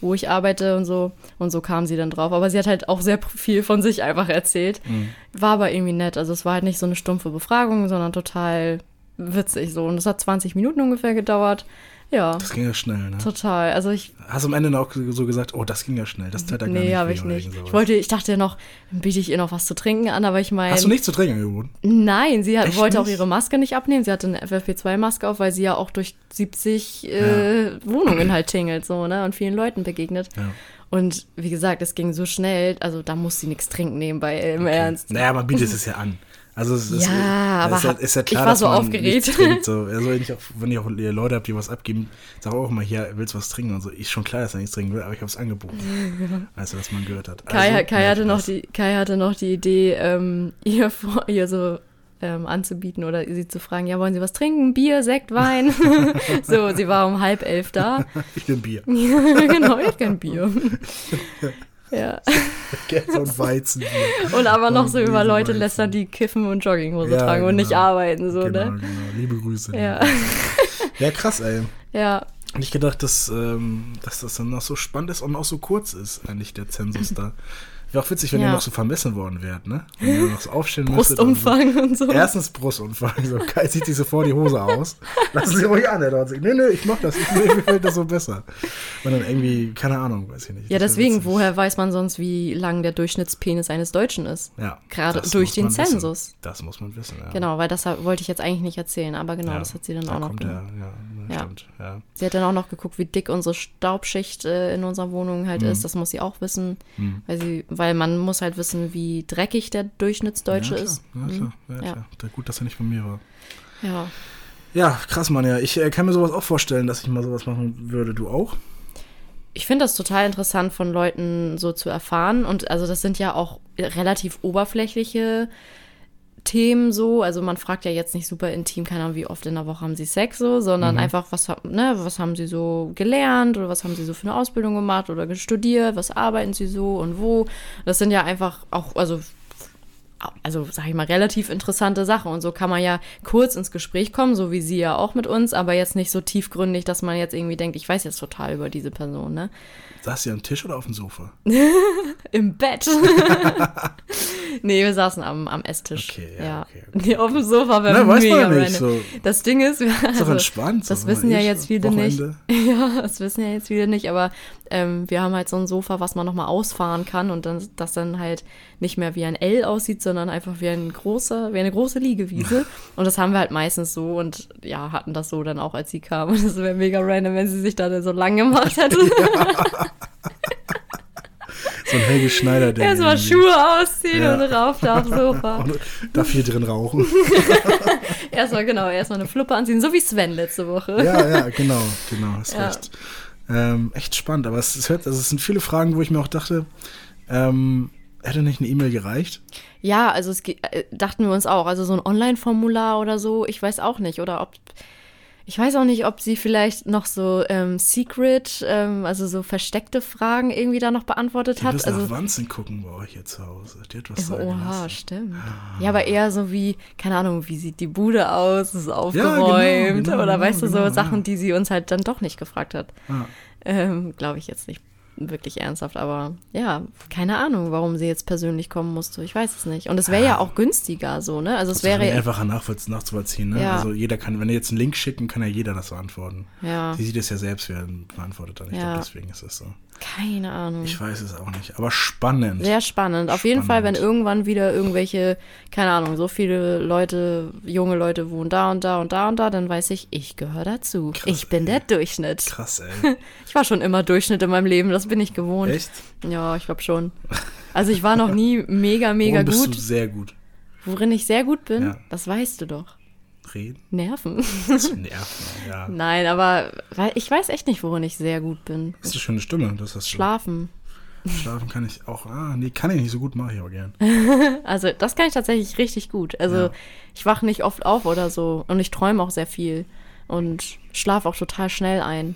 wo ich arbeite und so und so kam sie dann drauf, aber sie hat halt auch sehr (laughs) viel von sich einfach erzählt, Mhm. war aber irgendwie nett, also es war halt nicht so eine stumpfe Befragung, sondern total witzig so und es hat 20 Minuten ungefähr gedauert, ja, Das ging ja schnell, ne? total, also ich Hast du am Ende noch so gesagt, oh, das ging ja schnell, das tat ja gar nicht Nee, habe ich nicht. Ich wollte, ich dachte ja noch, dann biete ich ihr noch was zu trinken an, aber ich meine. Hast du nichts zu trinken angeboten? Nein, sie hat, wollte auch nicht? ihre Maske nicht abnehmen. Sie hatte eine FFP2-Maske auf, weil sie ja auch durch 70 äh, Wohnungen halt tingelt, so, ne? Und vielen Leuten begegnet. Ja. Und wie gesagt, es ging so schnell, also da muss sie nichts trinken nebenbei, im Ernst. Naja, man bietet es ja an. Also es ist, Ja, aber ist hab- ist ja ich klar, war dass so aufgeregt. so. (laughs) Also wenn ich, auch, wenn ich auch Leute habe, die was abgeben, sage auch immer, hier, willst du was trinken? Und so, ist schon klar, dass er nichts trinken will, aber ich habe es angeboten. (laughs) Du, was man gehört hat. Kai, Also, Kai, hatte noch die, Kai hatte noch die Idee, ähm, (laughs) ihr, vor, ihr so ähm, anzubieten oder sie zu fragen, ja, wollen Sie was trinken? Bier, Sekt, Wein? so, sie war um halb elf da. Ich bin Bier. genau, ich kein Bier. Ja. (laughs) Geld und Weizenbier. Und aber noch so Und über diese Leute Weizen. lästern, die kiffen und Jogginghose Ja, tragen und nicht genau. arbeiten, so, genau, ne? genau. Liebe Grüße. Ja. (laughs) Ja, krass, ey. Ja. Nicht gedacht, dass, ähm, dass das dann noch so spannend ist und auch so kurz ist, eigentlich der Zensus da. (laughs) Wäre auch witzig, wenn Ja. ihr noch so vermessen worden wärt, ne? Wenn ihr noch so aufstellen müsstet. und Brustumfang und so. So. Erstens Brustumfang. So, Kai zieht sich sofort die Hose aus. Lassen Sie ruhig an, der dort sagt, nee, nee, ich mach das. Ich, mir gefällt das so besser. Und dann irgendwie, keine Ahnung, weiß ich nicht. Ja, deswegen, woher weiß man sonst, wie lang der Durchschnittspenis eines Deutschen ist? Ja, Gerade durch den man wissen. Zensus. Das muss man wissen, ja. Genau, weil das wollte ich jetzt eigentlich nicht erzählen, aber genau, ja. das hat sie dann da auch noch der, ja, ja, Ja. stimmt, ja. Sie hat dann auch noch geguckt, wie dick unsere Staubschicht äh, in unserer Wohnung halt ist. Das muss sie auch wissen, Hm. weil sie, weil man muss halt wissen, wie dreckig der Durchschnittsdeutsche ja, ist. klar, Ja, klar, ja, Ja. klar. Da- Gut, dass er nicht bei mir war. Ja. Ja, krass, Mann, ja. Ich äh, kann mir sowas auch vorstellen, dass ich mal sowas machen würde. Du auch? Ich finde das total interessant von Leuten so zu erfahren. Und also das sind ja auch relativ oberflächliche Themen so. Also man fragt ja jetzt nicht super intim, keine Ahnung, wie oft in der Woche haben sie Sex so, sondern einfach, was, ne, was haben sie so gelernt oder was haben sie so für eine Ausbildung gemacht oder studiert, was arbeiten sie so und wo. Das sind ja einfach auch, also also sag ich mal, relativ interessante Sache. Und so kann man ja kurz ins Gespräch kommen, so wie sie ja auch mit uns, aber jetzt nicht so tiefgründig, dass man jetzt irgendwie denkt, ich weiß jetzt total über diese Person, ne? Saß sie am Tisch oder auf dem Sofa? (laughs) Im Bett. (laughs) nee, wir saßen am, am Esstisch. Okay, ja, ja. okay, Nee, auf dem Sofa wäre mega man ja nicht. random. So. Das Ding ist, wir, Ist also, entspannt. das wissen ja jetzt viele nicht. Wochenende. (laughs) Ja, das wissen ja jetzt viele nicht, aber ähm, wir haben halt so ein Sofa, was man nochmal ausfahren kann und dann, das dann halt nicht mehr wie ein L aussieht, sondern einfach wie ein großer, wie eine große Liegewiese. (laughs) und das haben wir halt meistens so und ja, hatten das so dann auch, als sie kam. Und das wäre mega random, wenn sie sich da so lang gemacht (laughs) hätte. So ein Helge Schneider, der Erstmal Schuhe ausziehen Ja. und rauf da aufs Sofa. (laughs) Und darf hier drin rauchen. (laughs) Erstmal, genau, erstmal eine Fluppe anziehen, so wie Sven letzte Woche. ja, ja, genau, genau, hast Ja. recht. Ähm, echt spannend, aber es, es, hört, also es sind viele Fragen, wo ich mir auch dachte, ähm, hätte nicht eine E-Mail gereicht? Ja, also es äh, dachten wir uns auch. Also so ein Online-Formular oder so, ich weiß auch nicht. Oder ob. Ich weiß auch nicht, ob sie vielleicht noch so ähm, Secret, ähm, also so versteckte Fragen irgendwie da noch beantwortet Die hat. Also, nach Wanzen gucken bei euch hier zu Hause. Die hat was sagen Oha, lassen. stimmt. Ja, aber eher so wie, keine Ahnung, wie sieht die Bude aus, ist genau, aufgeräumt genau, oder genau, weißt du, so genau, Sachen, ja. die sie uns halt dann doch nicht gefragt hat. Ah, Ähm, Glaube ich jetzt nicht wirklich ernsthaft, aber ja, keine Ahnung, warum sie jetzt persönlich kommen musste. Ich weiß es nicht. Und es wäre ja auch günstiger so, ne? Also es wäre einfacher nachzuvollziehen. Ne? Ja. Also jeder kann, wenn ihr jetzt einen Link schicken, kann ja jeder das beantworten. ja, Sie sieht es ja selbst, wer beantwortet dann. Ich Ja. glaube, deswegen ist es so. Keine Ahnung. Ich weiß es auch nicht, aber spannend. Sehr spannend. Auf jeden Fall, wenn Spannend. irgendwann wieder irgendwelche, keine Ahnung, so viele Leute, junge Leute wohnen da und da und da und da, dann weiß ich, ich gehöre dazu. Krass, ich bin der Durchschnitt. Krass, ey. (laughs) Ich war schon immer Durchschnitt in meinem Leben, das bin ich gewohnt. Echt? Ja, ich glaube schon. Also ich war noch nie mega, mega Worin bist gut. du sehr gut? Worin ich sehr gut bin, Ja. das weißt du doch. Reden? Nerven. (laughs) Nervt, ja. Nein, aber weil ich weiß echt nicht, worin ich sehr gut bin. Das ist eine schöne Stimme. Das hast du. Schlafen. Schlafen kann ich auch. Ah, nee, kann ich nicht so gut, mache ich aber gern. (laughs) Also das kann ich tatsächlich richtig gut. Also Ja. ich wache nicht oft auf oder so und ich träume auch sehr viel. und schlafe auch total schnell ein.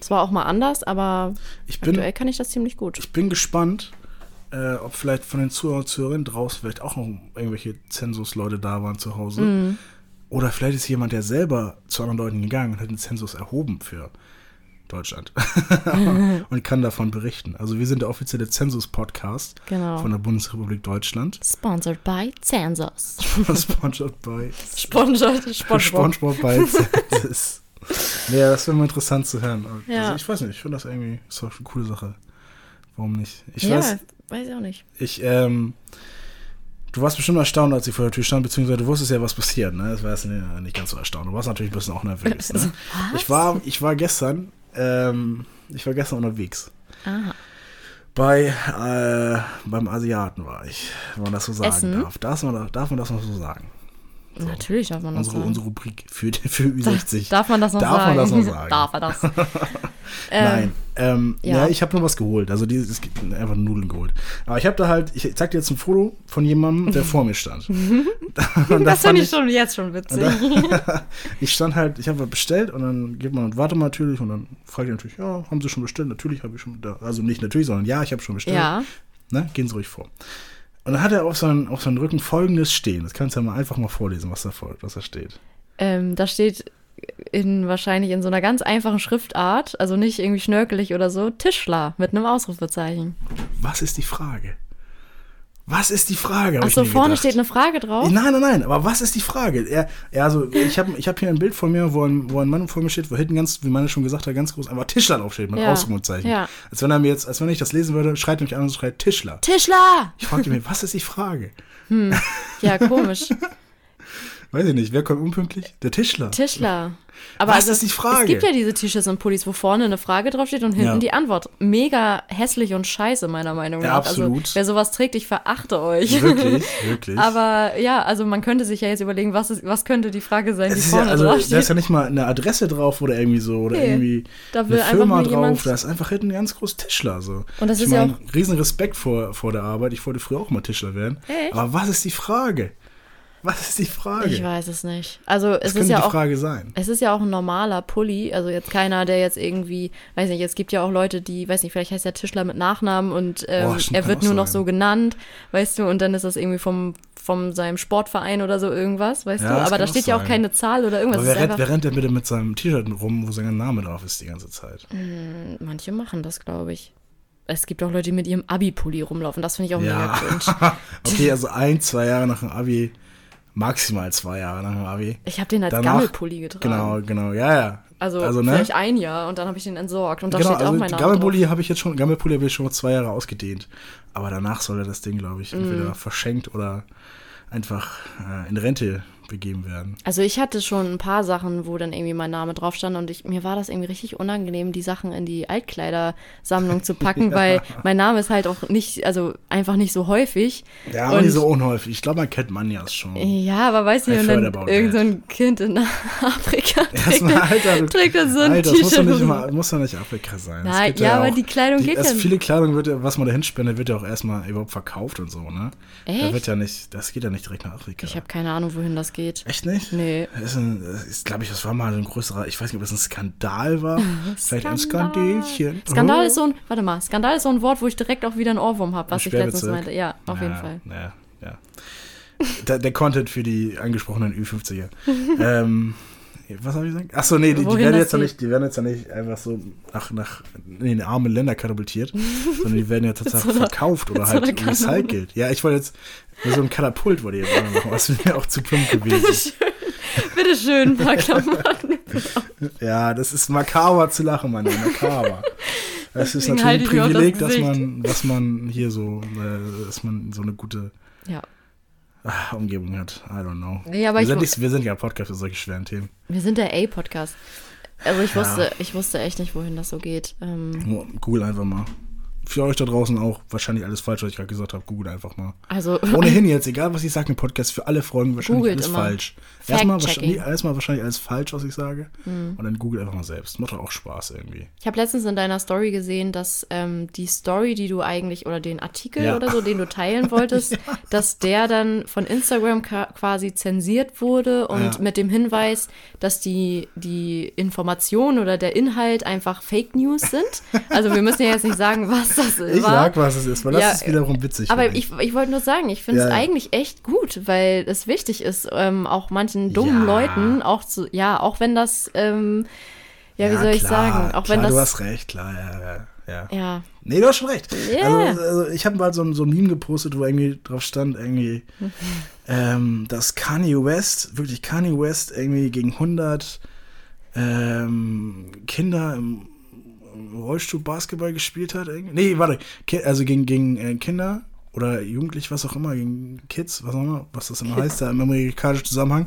Es war auch mal anders, aber Ich bin, aktuell kann ich das ziemlich gut. ich bin gespannt, äh, ob vielleicht von den Zuhörern draußen vielleicht auch noch irgendwelche Zensus-Leute da waren zu Hause. Mhm. Oder vielleicht ist jemand, der selber zu anderen Leuten gegangen und hat den Zensus erhoben für Deutschland (laughs) und kann davon berichten. Also wir sind der offizielle Zensus-Podcast Genau. von der Bundesrepublik Deutschland. Sponsored by Zensus. (laughs) Sponsored by Sponsored. SpongeBob bei Zensus. Ja, das wäre mal interessant zu hören. Ja. Also ich weiß nicht, ich finde das irgendwie ist doch eine coole Sache. Warum nicht? Ich ja, weiß, weiß ich auch nicht. ich, ähm, du warst bestimmt erstaunt, als ich vor der Tür stand, beziehungsweise du wusstest ja, was passiert, ne? Das war jetzt nicht, nicht ganz so erstaunt. Du warst natürlich ein bisschen auch nervös, ne? (laughs) Ich war, ich war gestern, ähm, ich war gestern unterwegs. Aha. Bei, äh, beim Asiaten war ich, wenn man das so sagen Essen? darf. Darf man, darf man das noch so sagen? Natürlich darf man das Unsere, sagen. unsere Rubrik für, für Ü60. Darf man das noch Darf sagen? man das noch sagen? (laughs) darf er das? (laughs) Nein. Ähm, ja. ja. ich habe nur was geholt. Also dieses, es gibt einfach Nudeln geholt. Aber ich habe da halt, ich zeig dir jetzt ein Foto von jemandem, der vor mir stand. (laughs) (laughs) Da Das finde ich schon jetzt schon witzig. (laughs) ich stand halt, ich habe bestellt und dann geht man und warte mal natürlich und dann fragt ihr natürlich, ja, haben Sie schon bestellt? Natürlich habe ich schon, da, also nicht natürlich, sondern ja, ich habe schon bestellt. ja. Ne? Gehen Sie ruhig vor. Und dann hat er auf seinen, auf seinen Rücken folgendes stehen. Das kannst du ja mal einfach mal vorlesen, was da, was da steht. Ähm, da steht in wahrscheinlich in so einer ganz einfachen Schriftart, also nicht irgendwie schnörkelig oder so, Tischler mit einem Ausrufezeichen. Was ist die Frage? Was ist die Frage? Achso, vorne gedacht. steht eine Frage drauf. Nein, nein, nein, aber was ist die Frage? Er, er also, ich habe ich hab hier ein Bild von mir, wo ein, wo ein Mann vor mir steht, wo hinten ganz, wie meine schon gesagt hat, ganz groß einfach Tischler draufsteht mit Ja, Ausrufezeichen. ja. Als wenn er mir jetzt, als wenn ich das lesen würde, schreit mich an und schreit Tischler. Tischler! Ich frage mich, was ist die Frage? Ja, komisch. (laughs) Weiß ich nicht, wer kommt unpünktlich? Der Tischler. Tischler. Aber also, Was ist die Frage? Es gibt ja diese T-Shirts und Pullis, wo vorne eine Frage draufsteht und hinten Ja. die Antwort. Mega hässlich und scheiße, meiner Meinung nach. Ja, absolut. Also, wer sowas trägt, ich verachte euch. Wirklich, (laughs) wirklich. Aber ja, also man könnte sich ja jetzt überlegen, was, ist, was könnte die Frage sein, die ist ja, vorne also, da draufsteht. ist ja nicht mal eine Adresse drauf oder irgendwie so oder Nee, irgendwie da eine will einfach Firma drauf. Da ist einfach hinten ein ganz groß Tischler. So. Und das ich ist ja mein, riesen Respekt vor, vor der Arbeit. Ich wollte früher auch mal Tischler werden. Echt? Aber was ist die Frage? Was ist die Frage? Ich weiß es nicht. Also es könnte ist ja die auch Frage sein? Es ist ja auch ein normaler Pulli, also jetzt keiner, der jetzt irgendwie, weiß nicht, es gibt ja auch Leute, die, weiß nicht, vielleicht heißt der Tischler mit Nachnamen und ähm, Boah, er wird nur noch sein. so genannt, weißt du, und dann ist das irgendwie vom, vom seinem Sportverein oder so irgendwas, weißt Ja, du, aber da steht ja auch keine Zahl oder irgendwas. Wer rennt, wer rennt denn bitte mit seinem T-Shirt rum, wo sein Name drauf ist die ganze Zeit? manche machen das, glaube ich. Es gibt auch Leute, die mit ihrem Abi-Pulli rumlaufen, das finde ich auch mega Ja. cringe. (laughs) okay, also ein, zwei Jahre nach dem Abi, maximal zwei Jahre nach dem Abi. Ich habe den als Danach- Gammelpulli getragen. Genau, genau, ja, ja. Also, also ne? vielleicht ein Jahr und dann habe ich den entsorgt und da genau, steht auch also mein Name Gammelpulli habe ich jetzt schon, Gammelpulli habe ich schon mal zwei Jahre ausgedehnt. Aber danach soll er das Ding, glaube ich, Mm. entweder verschenkt oder einfach äh, in Rente begeben werden. Also ich hatte schon ein paar Sachen, wo dann irgendwie mein Name drauf stand und ich, mir war das irgendwie richtig unangenehm, die Sachen in die Altkleidersammlung zu packen, (laughs) weil mein Name ist halt auch nicht, also einfach nicht so häufig. Ja, aber Und- nicht so unhäufig. Ich glaube, man kennt Manjas schon. Ja, aber weißt du, I've und heard dann about irgend so that. ein Kind in (laughs) Afrika (laughs) trägt, Erstmal, Alter, du- trägt dann so ein Alter, das muss doch T-Shirt. nicht, muss doch nicht Afrika sein. Nein, gibt ja, aber auch- die Kleidung geht erst ja- Viele Kleidung wird ja, was man da hinspendet, wird ja auch erstmal überhaupt verkauft und so, ne? Da Echt? wird ja nicht, das geht ja nicht direkt nach Afrika. Ich habe keine Ahnung, wohin das geht. Echt nicht? Nee. Das ist, ein, das ist glaube ich, das war mal ein größerer, ich weiß nicht, ob das ein Skandal war. (laughs) Vielleicht ein Skandal. Skandälchen. Skandal Oh. ist so ein, warte mal, Skandal ist so ein Wort, wo ich direkt auch wieder einen Ohrwurm habe, was ich letztens meinte. Ja, auf jeden Ja, Fall. Ja, ja. der, der Content für die angesprochenen Ü50er. (laughs) ähm, was habe ich gesagt? Achso, nee, die, die werden jetzt ja nicht, die werden jetzt ja nicht einfach so nach, nach in den armen Länder katapultiert, sondern die werden ja (laughs) tatsächlich so verkauft oder so halt Kanone. recycelt. Ja, ich wollte jetzt so ein Katapult wollte ich jetzt auch machen, was wäre auch zu plump (laughs) gewesen. Bitte schön, ein paar (laughs) Klamotten. Ja, das ist makaber zu lachen, Mann, makaber. Das ist natürlich ein das Privileg, dass man, dass man hier so, äh, dass man so eine gute Ja. Ah, Umgebung hat. I don't know. Nee, aber wir, sind nicht, wir sind ja Podcast für solche schweren Themen. Wir sind der A-Podcast. Also ich Ja. wusste, ich wusste echt nicht, wohin das so geht. Ähm, Google einfach mal. Für euch da draußen auch wahrscheinlich alles falsch, was ich gerade gesagt habe. Googelt einfach mal. Also, (laughs) Ohnehin jetzt, egal was ich sage im Podcast, für alle Folgen wahrscheinlich Googelt alles immer. falsch. Erstmal, wahrscheinlich, erstmal wahrscheinlich alles falsch, was ich sage. Und dann googelt einfach mal selbst. Macht doch auch Spaß irgendwie. ich habe letztens in deiner Story gesehen, dass ähm, die Story, die du eigentlich, oder den Artikel Ja. oder so, den du teilen (laughs) wolltest, dass der dann von Instagram quasi zensiert wurde und Ja. mit dem Hinweis, dass die, die Information oder der Inhalt einfach Fake News sind. Also wir müssen ja jetzt nicht sagen, was das Ich war. sag, was es ist, weil das Ja, ist wiederum witzig. Aber ich, ich wollte nur sagen, ich finde es Ja, eigentlich echt gut, weil es wichtig ist, ähm, auch manchen dummen Ja. Leuten auch zu, ja, auch wenn das, ähm, ja, wie soll ich klar, sagen, auch klar, wenn das, Du hast recht, klar, ja, ja. ja. Nee, du hast schon recht. Ja. Also, also ich habe mal so, ein- so ein Meme gepostet, wo irgendwie drauf stand, irgendwie, (laughs) ähm, dass Kanye West, wirklich Kanye West irgendwie gegen 100 ähm, Kinder im, im Rollstuhl Basketball gespielt hat. Irgendwie. Nee, warte, also gegen, gegen äh, Kinder oder Jugendliche, was auch immer, gegen Kids, was auch immer, was das immer heißt, da im amerikanischen Zusammenhang,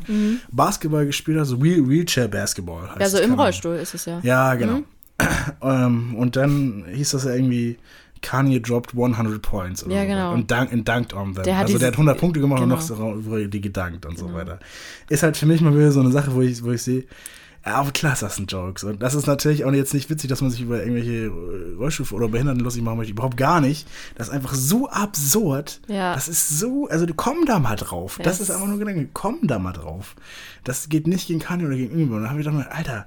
Basketball gespielt hat, so Wheel Wheelchair Basketball heißt also im. Rollstuhl ist es ja. Ja, genau. (clears throat) ähm, und dann hieß das ja irgendwie, Kanye dropped 100 points. Oder Ja, so. genau. Und, dank, und dankt on them. Der hat also der hat 100 Punkte gemacht genau. und noch so die gedankt und so weiter. Ist halt für mich mal wieder so eine Sache, wo ich, wo ich sehe, aber klar ist das ein Joke. Und das ist natürlich auch jetzt nicht witzig, dass man sich über irgendwelche äh, Rollstuhl- oder Behinderten lustig machen möchte. Überhaupt gar nicht. Das ist einfach so absurd. Ja. Das ist so, also komm da mal drauf. Ja, das ist einfach nur Gedanke, komm da mal drauf. Das geht nicht gegen Kanye oder gegen irgendjemanden. Und dann habe ich gedacht, Alter,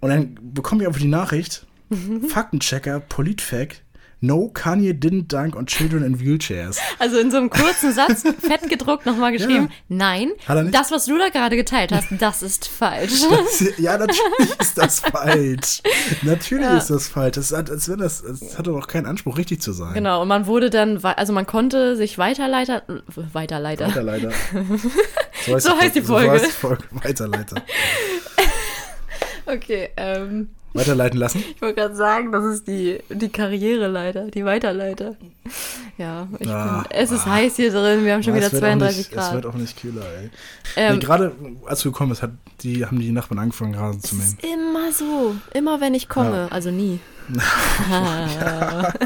und dann bekomme ich einfach die Nachricht, (laughs) Faktenchecker, Politfact, no, Kanye didn't dunk on children in wheelchairs. Also in so einem kurzen Satz, (laughs) fett gedruckt, nochmal geschrieben, nein, er nicht? das, was du da gerade geteilt hast, das ist falsch. (laughs) Das, ja, natürlich ist das (laughs) falsch. Natürlich Ja. ist das falsch. Das hat, als wenn das, das hatte doch keinen Anspruch, richtig zu sein. Genau, und man wurde dann, also man konnte sich weiterleiter, weiterleiter, Weiterleiter. So heißt die So Folge. heißt die Folge. Weiterleiter. okay, ähm, Weiterleiten lassen. Ich wollte gerade sagen, das ist die, die Karriereleiter, die Weiterleiter. Ja, ich Ah, bin, es ist heiß hier drin, wir haben schon Ja, wieder es wird auch 32 nicht, Es Grad. wird auch nicht kühler, ey. Ähm, nee, gerade als du gekommen bist, hat die, haben die Nachbarn angefangen, Rasen zu es mähen. ist immer so, immer wenn ich komme, also nie. (laughs) (laughs)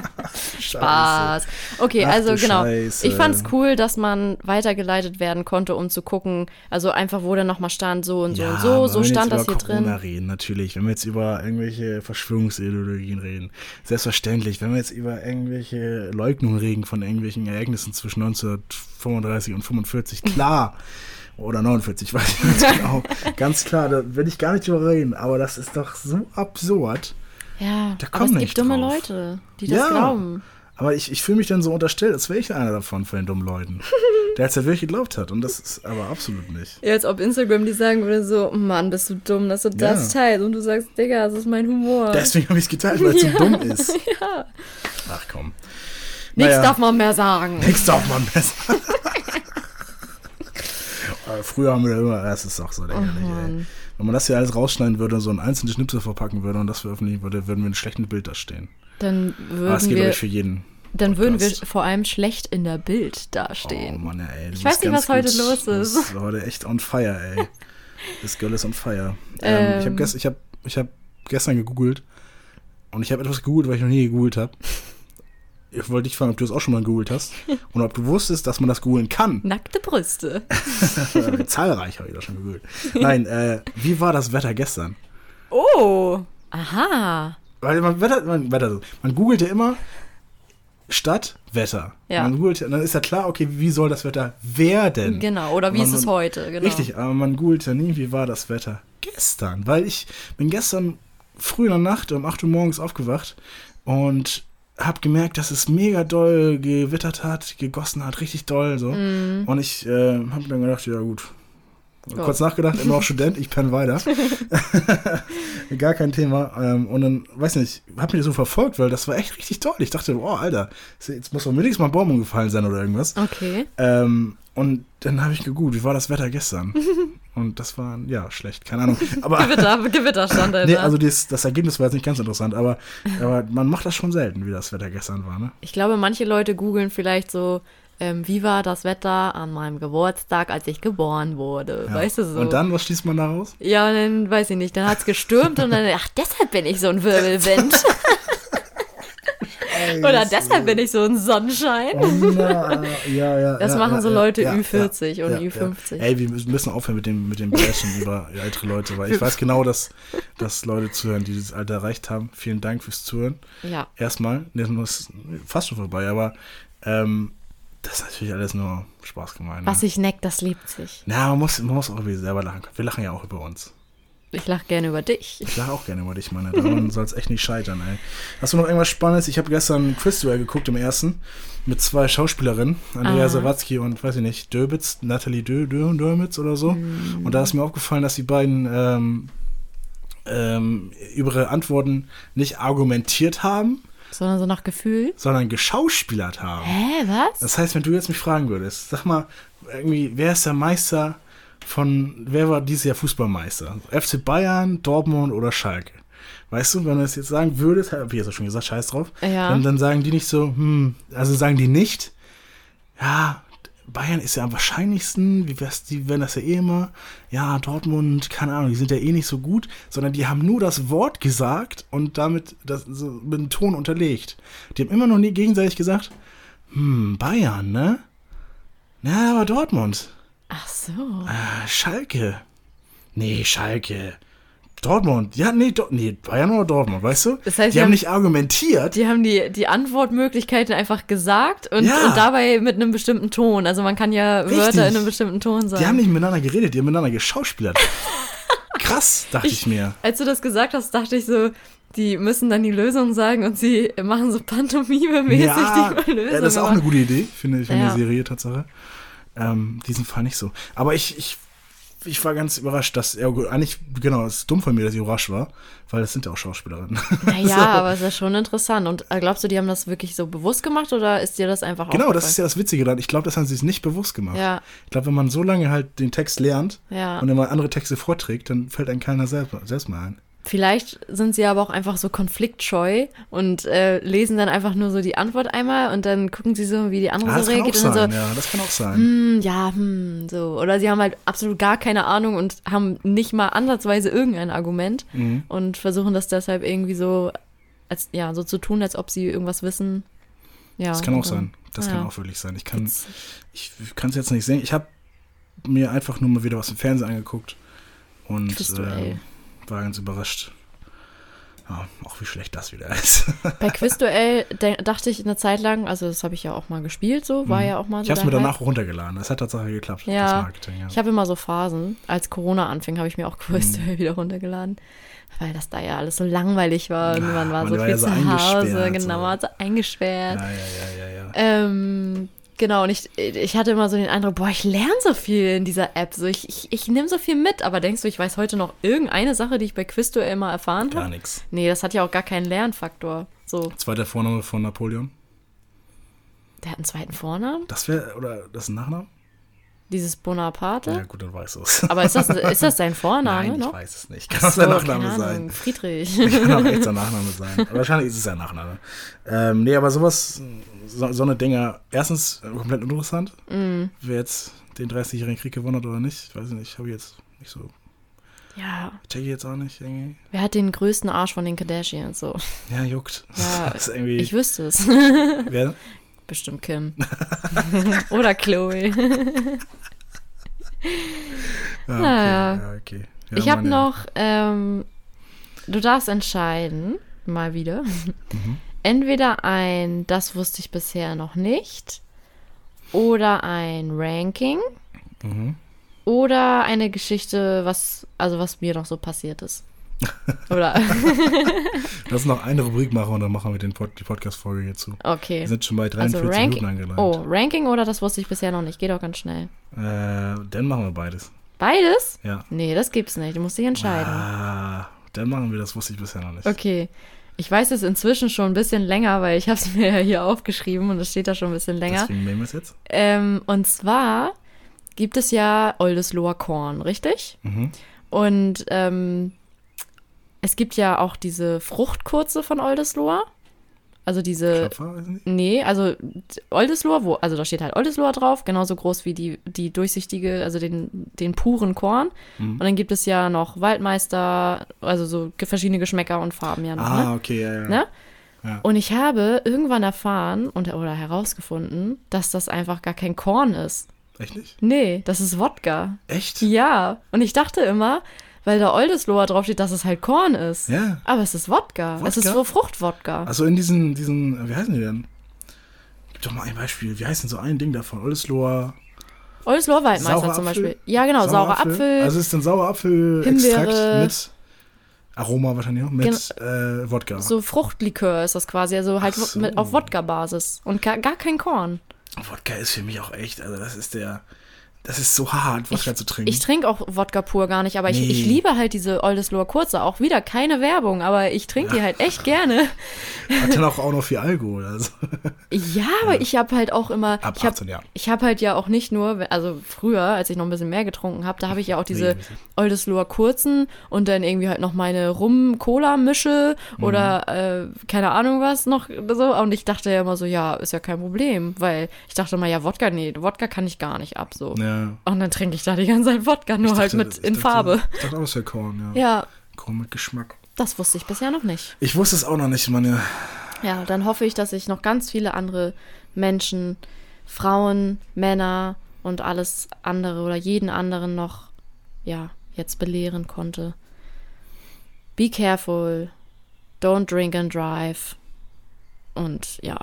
Spaß. Okay, Ach also genau. Scheiße. Ich fand's cool, dass man weitergeleitet werden konnte, um zu gucken, also einfach, wo dann nochmal stand, so und so und so, so stand das hier Corona drin. reden, natürlich. Wenn wir jetzt über irgendwelche Verschwörungsideologien reden, selbstverständlich. Wenn wir jetzt über irgendwelche Leugnungen reden von irgendwelchen Ereignissen zwischen 1935 und 45, klar. Oder 49, weiß ich nicht genau. Ganz klar, da will ich gar nicht drüber reden. Aber das ist doch so absurd. Ja, Da aber komm es nicht gibt dumme drauf. Leute, die das Ja. glauben. Aber ich, ich fühle mich dann so unterstellt, als wäre ich einer davon, von den dummen Leuten. (laughs) der es ja wirklich geglaubt hat. Und das ist aber absolut nicht. Ja, als ob Instagram die sagen würde so, Mann, bist du dumm, dass du das Ja. teilst. Und du sagst, Digga, das ist mein Humor. Deswegen habe ich es geteilt, weil es so (laughs) dumm ist. (laughs) ja. Ach komm. Nichts Naja. darf man mehr sagen. Nix darf man besser. Aber Früher haben wir immer, das ist auch so lächerlich, ey. Mann. Wenn man das hier alles rausschneiden würde und so einen einzelnen Schnipsel verpacken würde und das veröffentlichen würde, würden wir ein schlechtes Bild da stehen. Dann Aber es würden geht, glaube wir, ich, für jeden. Dann würden wir vor allem schlecht in der Bild Oh dastehen. Mann, ey. Ich weiß nicht, was heute gut. los ist. bist heute echt on fire, ey. Das Girl ist on fire. Ähm, ich habe Ähm. gest, ich hab, ich hab gestern gegoogelt und ich habe etwas gegoogelt, was ich noch nie gegoogelt habe. Ich wollte dich fragen, ob du das auch schon mal gegoogelt hast (laughs) und ob du wusstest, dass man das googeln kann. Nackte Brüste. (laughs) Zahlreich habe ich das schon gegoogelt. Nein, äh, wie war das Wetter gestern? Oh. Aha. Weil man, Wetter, man, Wetter, man googelt ja immer Stadt, Wetter. Ja. Man googelt, dann ist ja klar, okay, wie soll das Wetter werden? Genau. Oder wie Man- ist es heute? Genau. Richtig, aber man googelt ja nie, wie war das Wetter gestern. Weil ich bin gestern früh in der Nacht um 8 Uhr morgens aufgewacht und habe gemerkt, dass es mega doll gewittert hat, gegossen hat, richtig doll so. Mhm. Und ich äh, habe dann gedacht, ja gut. Ja. Kurz nachgedacht, immer noch Student, ich penne weiter. (laughs) Gar kein Thema. Ähm, und dann, weiß nicht, hab mich das so verfolgt, weil das war echt richtig toll. Ich dachte, oh, Alter, jetzt muss doch mindestens mal ein Baum umgefallen sein oder irgendwas. Okay. Ähm, und dann habe ich gegoogelt, wie war das Wetter gestern? (laughs) und das war, ja, schlecht, keine Ahnung. Aber, Gewitter, Gewitterstand, Alter. (laughs) nee, also das, das Ergebnis war jetzt nicht ganz interessant, aber, aber man macht das schon selten, wie das Wetter gestern war, ne? Ich glaube, manche Leute googeln vielleicht so, ähm, wie war das Wetter an meinem Geburtstag, als ich geboren wurde? Ja. Weißt du so? Und dann, was schließt man daraus? Ja, und dann weiß ich nicht, dann hat's gestürmt und dann, ach, deshalb bin ich so ein Wirbelwind. (laughs) Oder deshalb bin ich so ein Sonnenschein. Na, ja, ja, Das ja, machen ja, so ja, Leute ja, Ü40 ja, und ja, Ü50. Ja. Ey, wir müssen aufhören mit dem, mit dem Bashen über ältere Leute, weil ich weiß genau, dass, dass Leute zuhören, die dieses Alter erreicht haben. Vielen Dank fürs Zuhören. Ja. Erstmal, das ist fast schon vorbei, aber ähm, das ist natürlich alles nur Spaß gemeint. Was ne? sich neckt, das liebt sich. Na, man muss, man muss auch über sich selber lachen. Wir lachen ja auch über uns. Ich lache gerne über dich. Ich lache auch gerne über dich, Mann. Daran (laughs) soll es echt nicht scheitern, ey. Hast du noch irgendwas Spannendes? Ich habe gestern Quiz-Duell geguckt im ersten mit zwei Schauspielerinnen, Andrea Ah. Sawatzki und, weiß ich nicht, Döbitz, Nathalie Dö, Dö, Dörmitz oder so. Mm. Und da ist mir aufgefallen, dass die beiden ähm, ähm, über ihre Antworten nicht argumentiert haben, Sondern so nach Gefühl. sondern geschauspielert haben. Hä, was? Das heißt, wenn du jetzt mich fragen würdest, sag mal, irgendwie, wer ist der Meister von, wer war dieses Jahr Fußballmeister? FC Bayern, Dortmund oder Schalke? Weißt du, wenn du das jetzt sagen würdest, hab ich jetzt auch schon gesagt, scheiß drauf, Ja. dann, dann sagen die nicht so, hm, also sagen die nicht, ja, Bayern ist ja am wahrscheinlichsten, wie wär's, die werden das ja eh immer, ja, Dortmund, keine Ahnung, die sind ja eh nicht so gut, sondern die haben nur das Wort gesagt und damit das so mit dem Ton unterlegt. Die haben immer noch nie gegenseitig gesagt, hm, Bayern, ne? Na, aber Dortmund. Ach so. Äh, Schalke. Nee, Schalke. Dortmund. Ja, nee, Do nee, Bayern oder Dortmund, weißt du? Das heißt, die wir haben haben- nicht argumentiert. Die haben die, die Antwortmöglichkeiten einfach gesagt und, Ja. und dabei mit einem bestimmten Ton. Also man kann ja Richtig. Wörter in einem bestimmten Ton sagen. Die haben nicht miteinander geredet, die haben miteinander geschauspielert. (laughs) Krass, dachte ich, mir. Als du das gesagt hast, dachte ich so, die müssen dann die Lösung sagen und sie machen so Pantomime-mäßig Ja, die Lösung. ja, das ist auch eine gute Idee, finde ich, für Ja. eine Serie, Tatsache. Ähm, diesen Fall nicht so. Aber ich, ich, ich war ganz überrascht, dass er, eigentlich, genau, es ist dumm von mir, dass ich überrascht war, weil das sind ja auch Schauspielerinnen. Naja, (laughs) So. aber es ist ja schon interessant. Und äh, glaubst du, die haben das wirklich so bewusst gemacht oder ist dir das einfach Genau, das ist ja das Witzige daran. Ich glaube, das haben sie sich nicht bewusst gemacht. Ja. Ich glaube, wenn man so lange halt den Text lernt Ja. und immer andere Texte vorträgt, dann fällt einem keiner selbst, selbst mal ein. Vielleicht sind sie aber auch einfach so konfliktscheu und äh, lesen dann einfach nur so die Antwort einmal und dann gucken sie so, wie die andere Ah, das so kann auch reagiert und sein, so, ja, das kann auch sein. hm, ja, hm, so. Oder sie haben halt absolut gar keine Ahnung und haben nicht mal ansatzweise irgendein Argument Mhm. und versuchen das deshalb irgendwie so, als, ja, so zu tun, als ob sie irgendwas wissen. Ja, Das kann auch dann- sein. Das ja. kann auch wirklich sein. Ich kann Witzig. ich kann es jetzt nicht sehen. Ich habe mir einfach nur mal wieder was im Fernsehen angeguckt und Quizduell. ähm, war ganz überrascht. Ja, auch wie schlecht das wieder ist. Bei (laughs) Quizduell dachte ich eine Zeit lang, also das habe ich ja auch mal gespielt, so, war ja auch mal so. Mhm. ich habe es mir danach runtergeladen. Das hat tatsächlich geklappt. Ja, ja. Ich habe immer so Phasen. Als Corona anfing, habe ich mir auch Mhm. Quizduell wieder runtergeladen. Weil das da ja alles so langweilig war und man war man so war viel ja so zu Hause, genau, man war so eingesperrt. ja, ja, ja, ja, ja. Ähm, genau, und ich, ich hatte immer so den Eindruck, boah, ich lerne so viel in dieser App. So, ich ich, ich nehme so viel mit, aber denkst du, ich weiß heute noch irgendeine Sache, die ich bei Quizduell mal erfahren Gar habe? nichts. Nee, das hat ja auch gar keinen Lernfaktor. So, Zweiter Vorname von Napoleon. der hat einen zweiten Vornamen? Das wäre, oder das ist ein Nachname? Dieses Bonaparte? Ja, gut, dann weißt du es. Aber ist das, ist das sein (laughs) Vorname Nein, ich noch? weiß es nicht. Kann auch sein So, Nachname sein. Friedrich. (laughs) Kann auch echt sein (laughs) Nachname sein. Wahrscheinlich ist es sein Nachname. Ähm, nee, aber sowas, so, so eine Dinger, erstens äh, komplett uninteressant. Mm. Wer jetzt den 30-jährigen Krieg gewonnen hat oder nicht, weiß ich nicht. Habe ich jetzt nicht so. Ja, Check ich jetzt auch nicht irgendwie. wer hat den größten Arsch von den Kardashians? So. Ja, juckt. Ja, das. Ich wüsste es. wer? Bestimmt Kim. (laughs) Oder Chloe. (laughs) Ja, okay. Naja. Ja, okay. Ja, ich habe noch, ähm, du darfst entscheiden, mal wieder. Mhm. Entweder ein, das wusste ich bisher noch nicht, oder ein Ranking, Mhm. oder eine Geschichte, was, also was mir noch so passiert ist. (laughs) Oder, (laughs) Lass noch eine Rubrik machen und dann machen wir den Pod die Podcast-Folge hier zu. okay. Wir sind schon bei Also 43 Minuten Ranking, angelangt. oh, Ranking oder das wusste ich bisher noch nicht, geht auch ganz schnell. Äh, dann machen wir beides. Beides? Ja. Nee, das gibt's nicht, du musst dich entscheiden. Ah, dann machen wir das, wusste ich bisher noch nicht. Okay. Ich weiß es inzwischen schon ein bisschen länger, weil ich habe es (laughs) mir ja hier aufgeschrieben und es steht da schon ein bisschen länger. Deswegen nehmen wir es jetzt. Ähm, und zwar gibt es ja Oldesloher Korn, richtig? Mhm. Und ähm, es gibt ja auch diese Fruchtkurze von Oldesloher. Also diese. Klopfer, weiß ich nicht. Nee, also Oldesloher, wo, also da steht halt Oldesloher drauf, genauso groß wie die, die durchsichtige, also den, den puren Korn. Mhm. Und dann gibt es ja noch Waldmeister, also so verschiedene Geschmäcker und Farben ja noch. Ah, ne? okay, ja, ja. Ne? Ja. Und ich habe irgendwann erfahren und, oder herausgefunden, dass das einfach gar kein Korn ist. Echt nicht? Nee, das ist Wodka. Echt? Ja, und ich dachte immer, weil da Oldesloher draufsteht, dass es halt Korn ist. Ja. Aber es ist Wodka. Es ist Wodka? so Fruchtwodka. Also in diesen, diesen, wie heißen die denn? Gib doch mal ein Beispiel. Wie heißt denn so ein Ding davon? Oldesloher. Oldesloher Waldmeister zum Apfel? Beispiel. Ja, genau, saurer Apfel. Also es ist ein saurer Apfel-Extrakt mit Aroma wahrscheinlich auch, mit äh, Wodka. so Fruchtlikör ist das quasi, also halt so. mit, auf Wodka-Basis. Und gar, gar kein Korn. Wodka ist für mich auch echt, also das ist der, das ist so hart, Wodka zu trinken. Ich trinke auch Wodka pur gar nicht, aber ich, Nee. ich liebe halt diese Oldesloher Kurze. Auch wieder keine Werbung, aber ich trinke die halt echt gerne. Hat dann auch, auch noch viel Alkohol. Also. Ja, aber ich habe halt auch immer. Ab ich habe 18 ich hab halt ja auch nicht nur, also früher, als ich noch ein bisschen mehr getrunken habe, da habe ich ja auch diese. Oldesloher Kurzen und dann irgendwie halt noch meine Rum-Cola-Mische Mhm. oder äh, keine Ahnung was noch so. Und ich dachte ja immer so, ja, ist ja kein Problem, weil ich dachte mal, ja, Wodka, nee, Wodka kann ich gar nicht ab so. Ja. Und dann trinke ich da die ganze Zeit Wodka, nur halt dachte- mit ich in dachte- Farbe. Ich dachte auch, wäre Korn, ja. Ja, Korn mit Geschmack. das wusste ich bisher noch nicht. Ich wusste es auch noch nicht, meine. Ja, dann hoffe ich, dass ich noch ganz viele andere Menschen, Frauen, Männer und alles andere oder jeden anderen noch, ja, jetzt belehren konnte. Be careful, don't drink and drive und ja,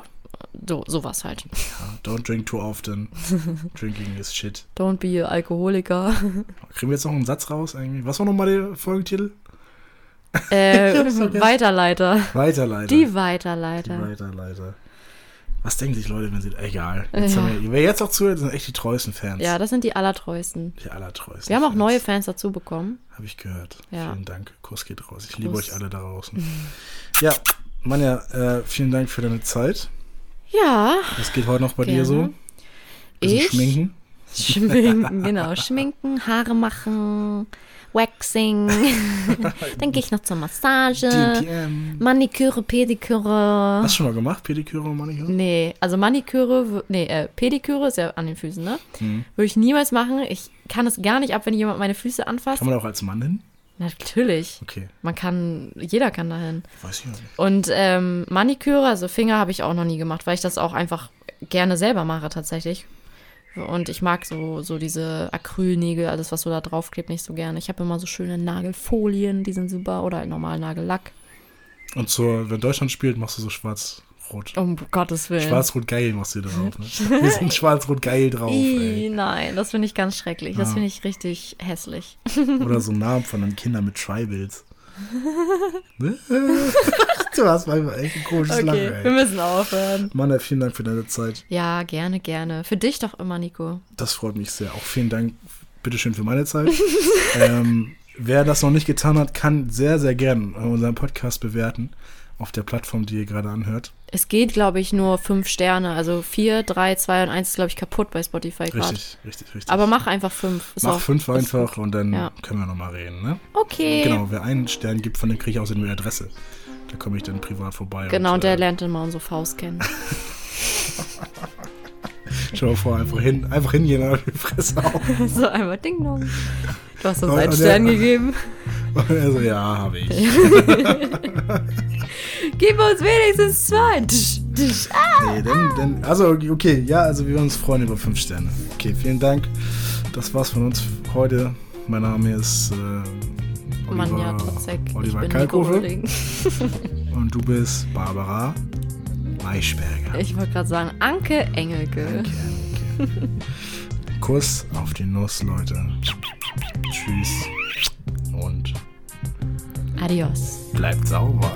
so, sowas halt. Ja, don't drink too often. (laughs) Drinking is shit. Don't be a Alkoholiker. (laughs) Kriegen wir jetzt noch einen Satz raus irgendwie? Was war nochmal der Folgentitel? äh. (laughs) Weiterleiter. Weiterleiter. Die Die Weiterleiter. Weiterleiter. Was denken sich Leute, wenn sie. Egal. Jetzt Ja. wir, wer jetzt auch zuhört, sind echt die treuesten Fans. Ja, das sind die allertreuesten. Die allertreuesten. Wir haben auch Fans. neue Fans dazu bekommen. Habe ich gehört. Ja. Vielen Dank. Kuss geht raus. Ich liebe Kuss. euch alle da draußen. ja, Manja, äh, vielen Dank für deine Zeit. Ja, Was geht heute noch bei dir Gerne. so? Bisschen Ich? schminken. Schminken, genau. Schminken, Haare machen, Waxing. (laughs) Dann gehe ich noch zur Massage. DTM. Maniküre, Pediküre. Hast du schon mal gemacht? Pediküre und Maniküre? Nee, also Maniküre, nee, äh, Pediküre ist ja an den Füßen, ne? Mhm. Würde ich niemals machen. Ich kann es gar nicht ab, wenn jemand meine Füße anfasst. Kann man auch als Mann hin? Natürlich. Okay, Man kann, jeder kann dahin. weiß ich noch nicht. Und ähm, Maniküre, also Finger, habe ich auch noch nie gemacht, weil ich das auch einfach gerne selber mache tatsächlich. Und ich mag so, so diese Acrylnägel, alles was so da draufklebt, nicht so gerne. Ich habe immer so schöne Nagelfolien, die sind super. Oder halt normal Nagellack. Und so, wenn Deutschland spielt, machst du so schwarz-rot. Um Gottes Willen. Schwarz-rot-geil machst du drauf. Ne? (laughs) Wir sind schwarz-rot-geil drauf, Ih, ey. nein, das finde ich ganz schrecklich. Das Ah. finde ich richtig hässlich. (laughs) Oder so Namen von den Kindern mit Tribals. (laughs) Ne? du hast manchmal echt ein komisches Lachen, wir ey. müssen aufhören. Mann, vielen Dank für deine Zeit. Ja, gerne, gerne. Für dich doch immer, Nico. Das freut mich sehr. Auch vielen Dank, bitteschön für meine Zeit. ähm, wer das noch nicht getan hat, kann sehr, sehr gern unseren Podcast bewerten. Auf der Plattform, die ihr gerade anhört. Es geht, glaube ich, nur fünf Sterne. Also vier, drei, zwei und eins ist, glaube ich, kaputt bei Spotify gerade. Richtig, richtig, richtig. Aber mach einfach fünf. Ist Mach auch- fünf einfach gut. und dann Ja. können wir nochmal reden, ne? Okay. Genau, wer einen Stern gibt, von dem kriege ich außerdem eine Adresse. Da komme ich dann privat vorbei. Genau, und, der äh, lernt dann mal unsere Faust kennen. (laughs) (laughs) Dir mal vor, einfach, hin, einfach hingehen und die Fresse auf. (laughs) so einmal Ding Dong. Du hast uns Und- einen und Stern gegeben. Und er so, ja, habe ich. (laughs) Gib uns wenigstens zwei. Tsch, tsch. Ah. Nee, denn, denn, also, okay, ja, also wir würden uns freuen über fünf Sterne. Okay, vielen Dank. Das war's von uns heute. Mein Name ist äh, Oliver, Manja Totzek. Ich Oliver Nico Kalkofe (laughs) und du bist Barbara Maischberger. Ich wollte gerade sagen, Anke Engelke. Danke, danke. (laughs) Kuss auf die Nuss, Leute. Tschüss und adios. Bleibt sauber.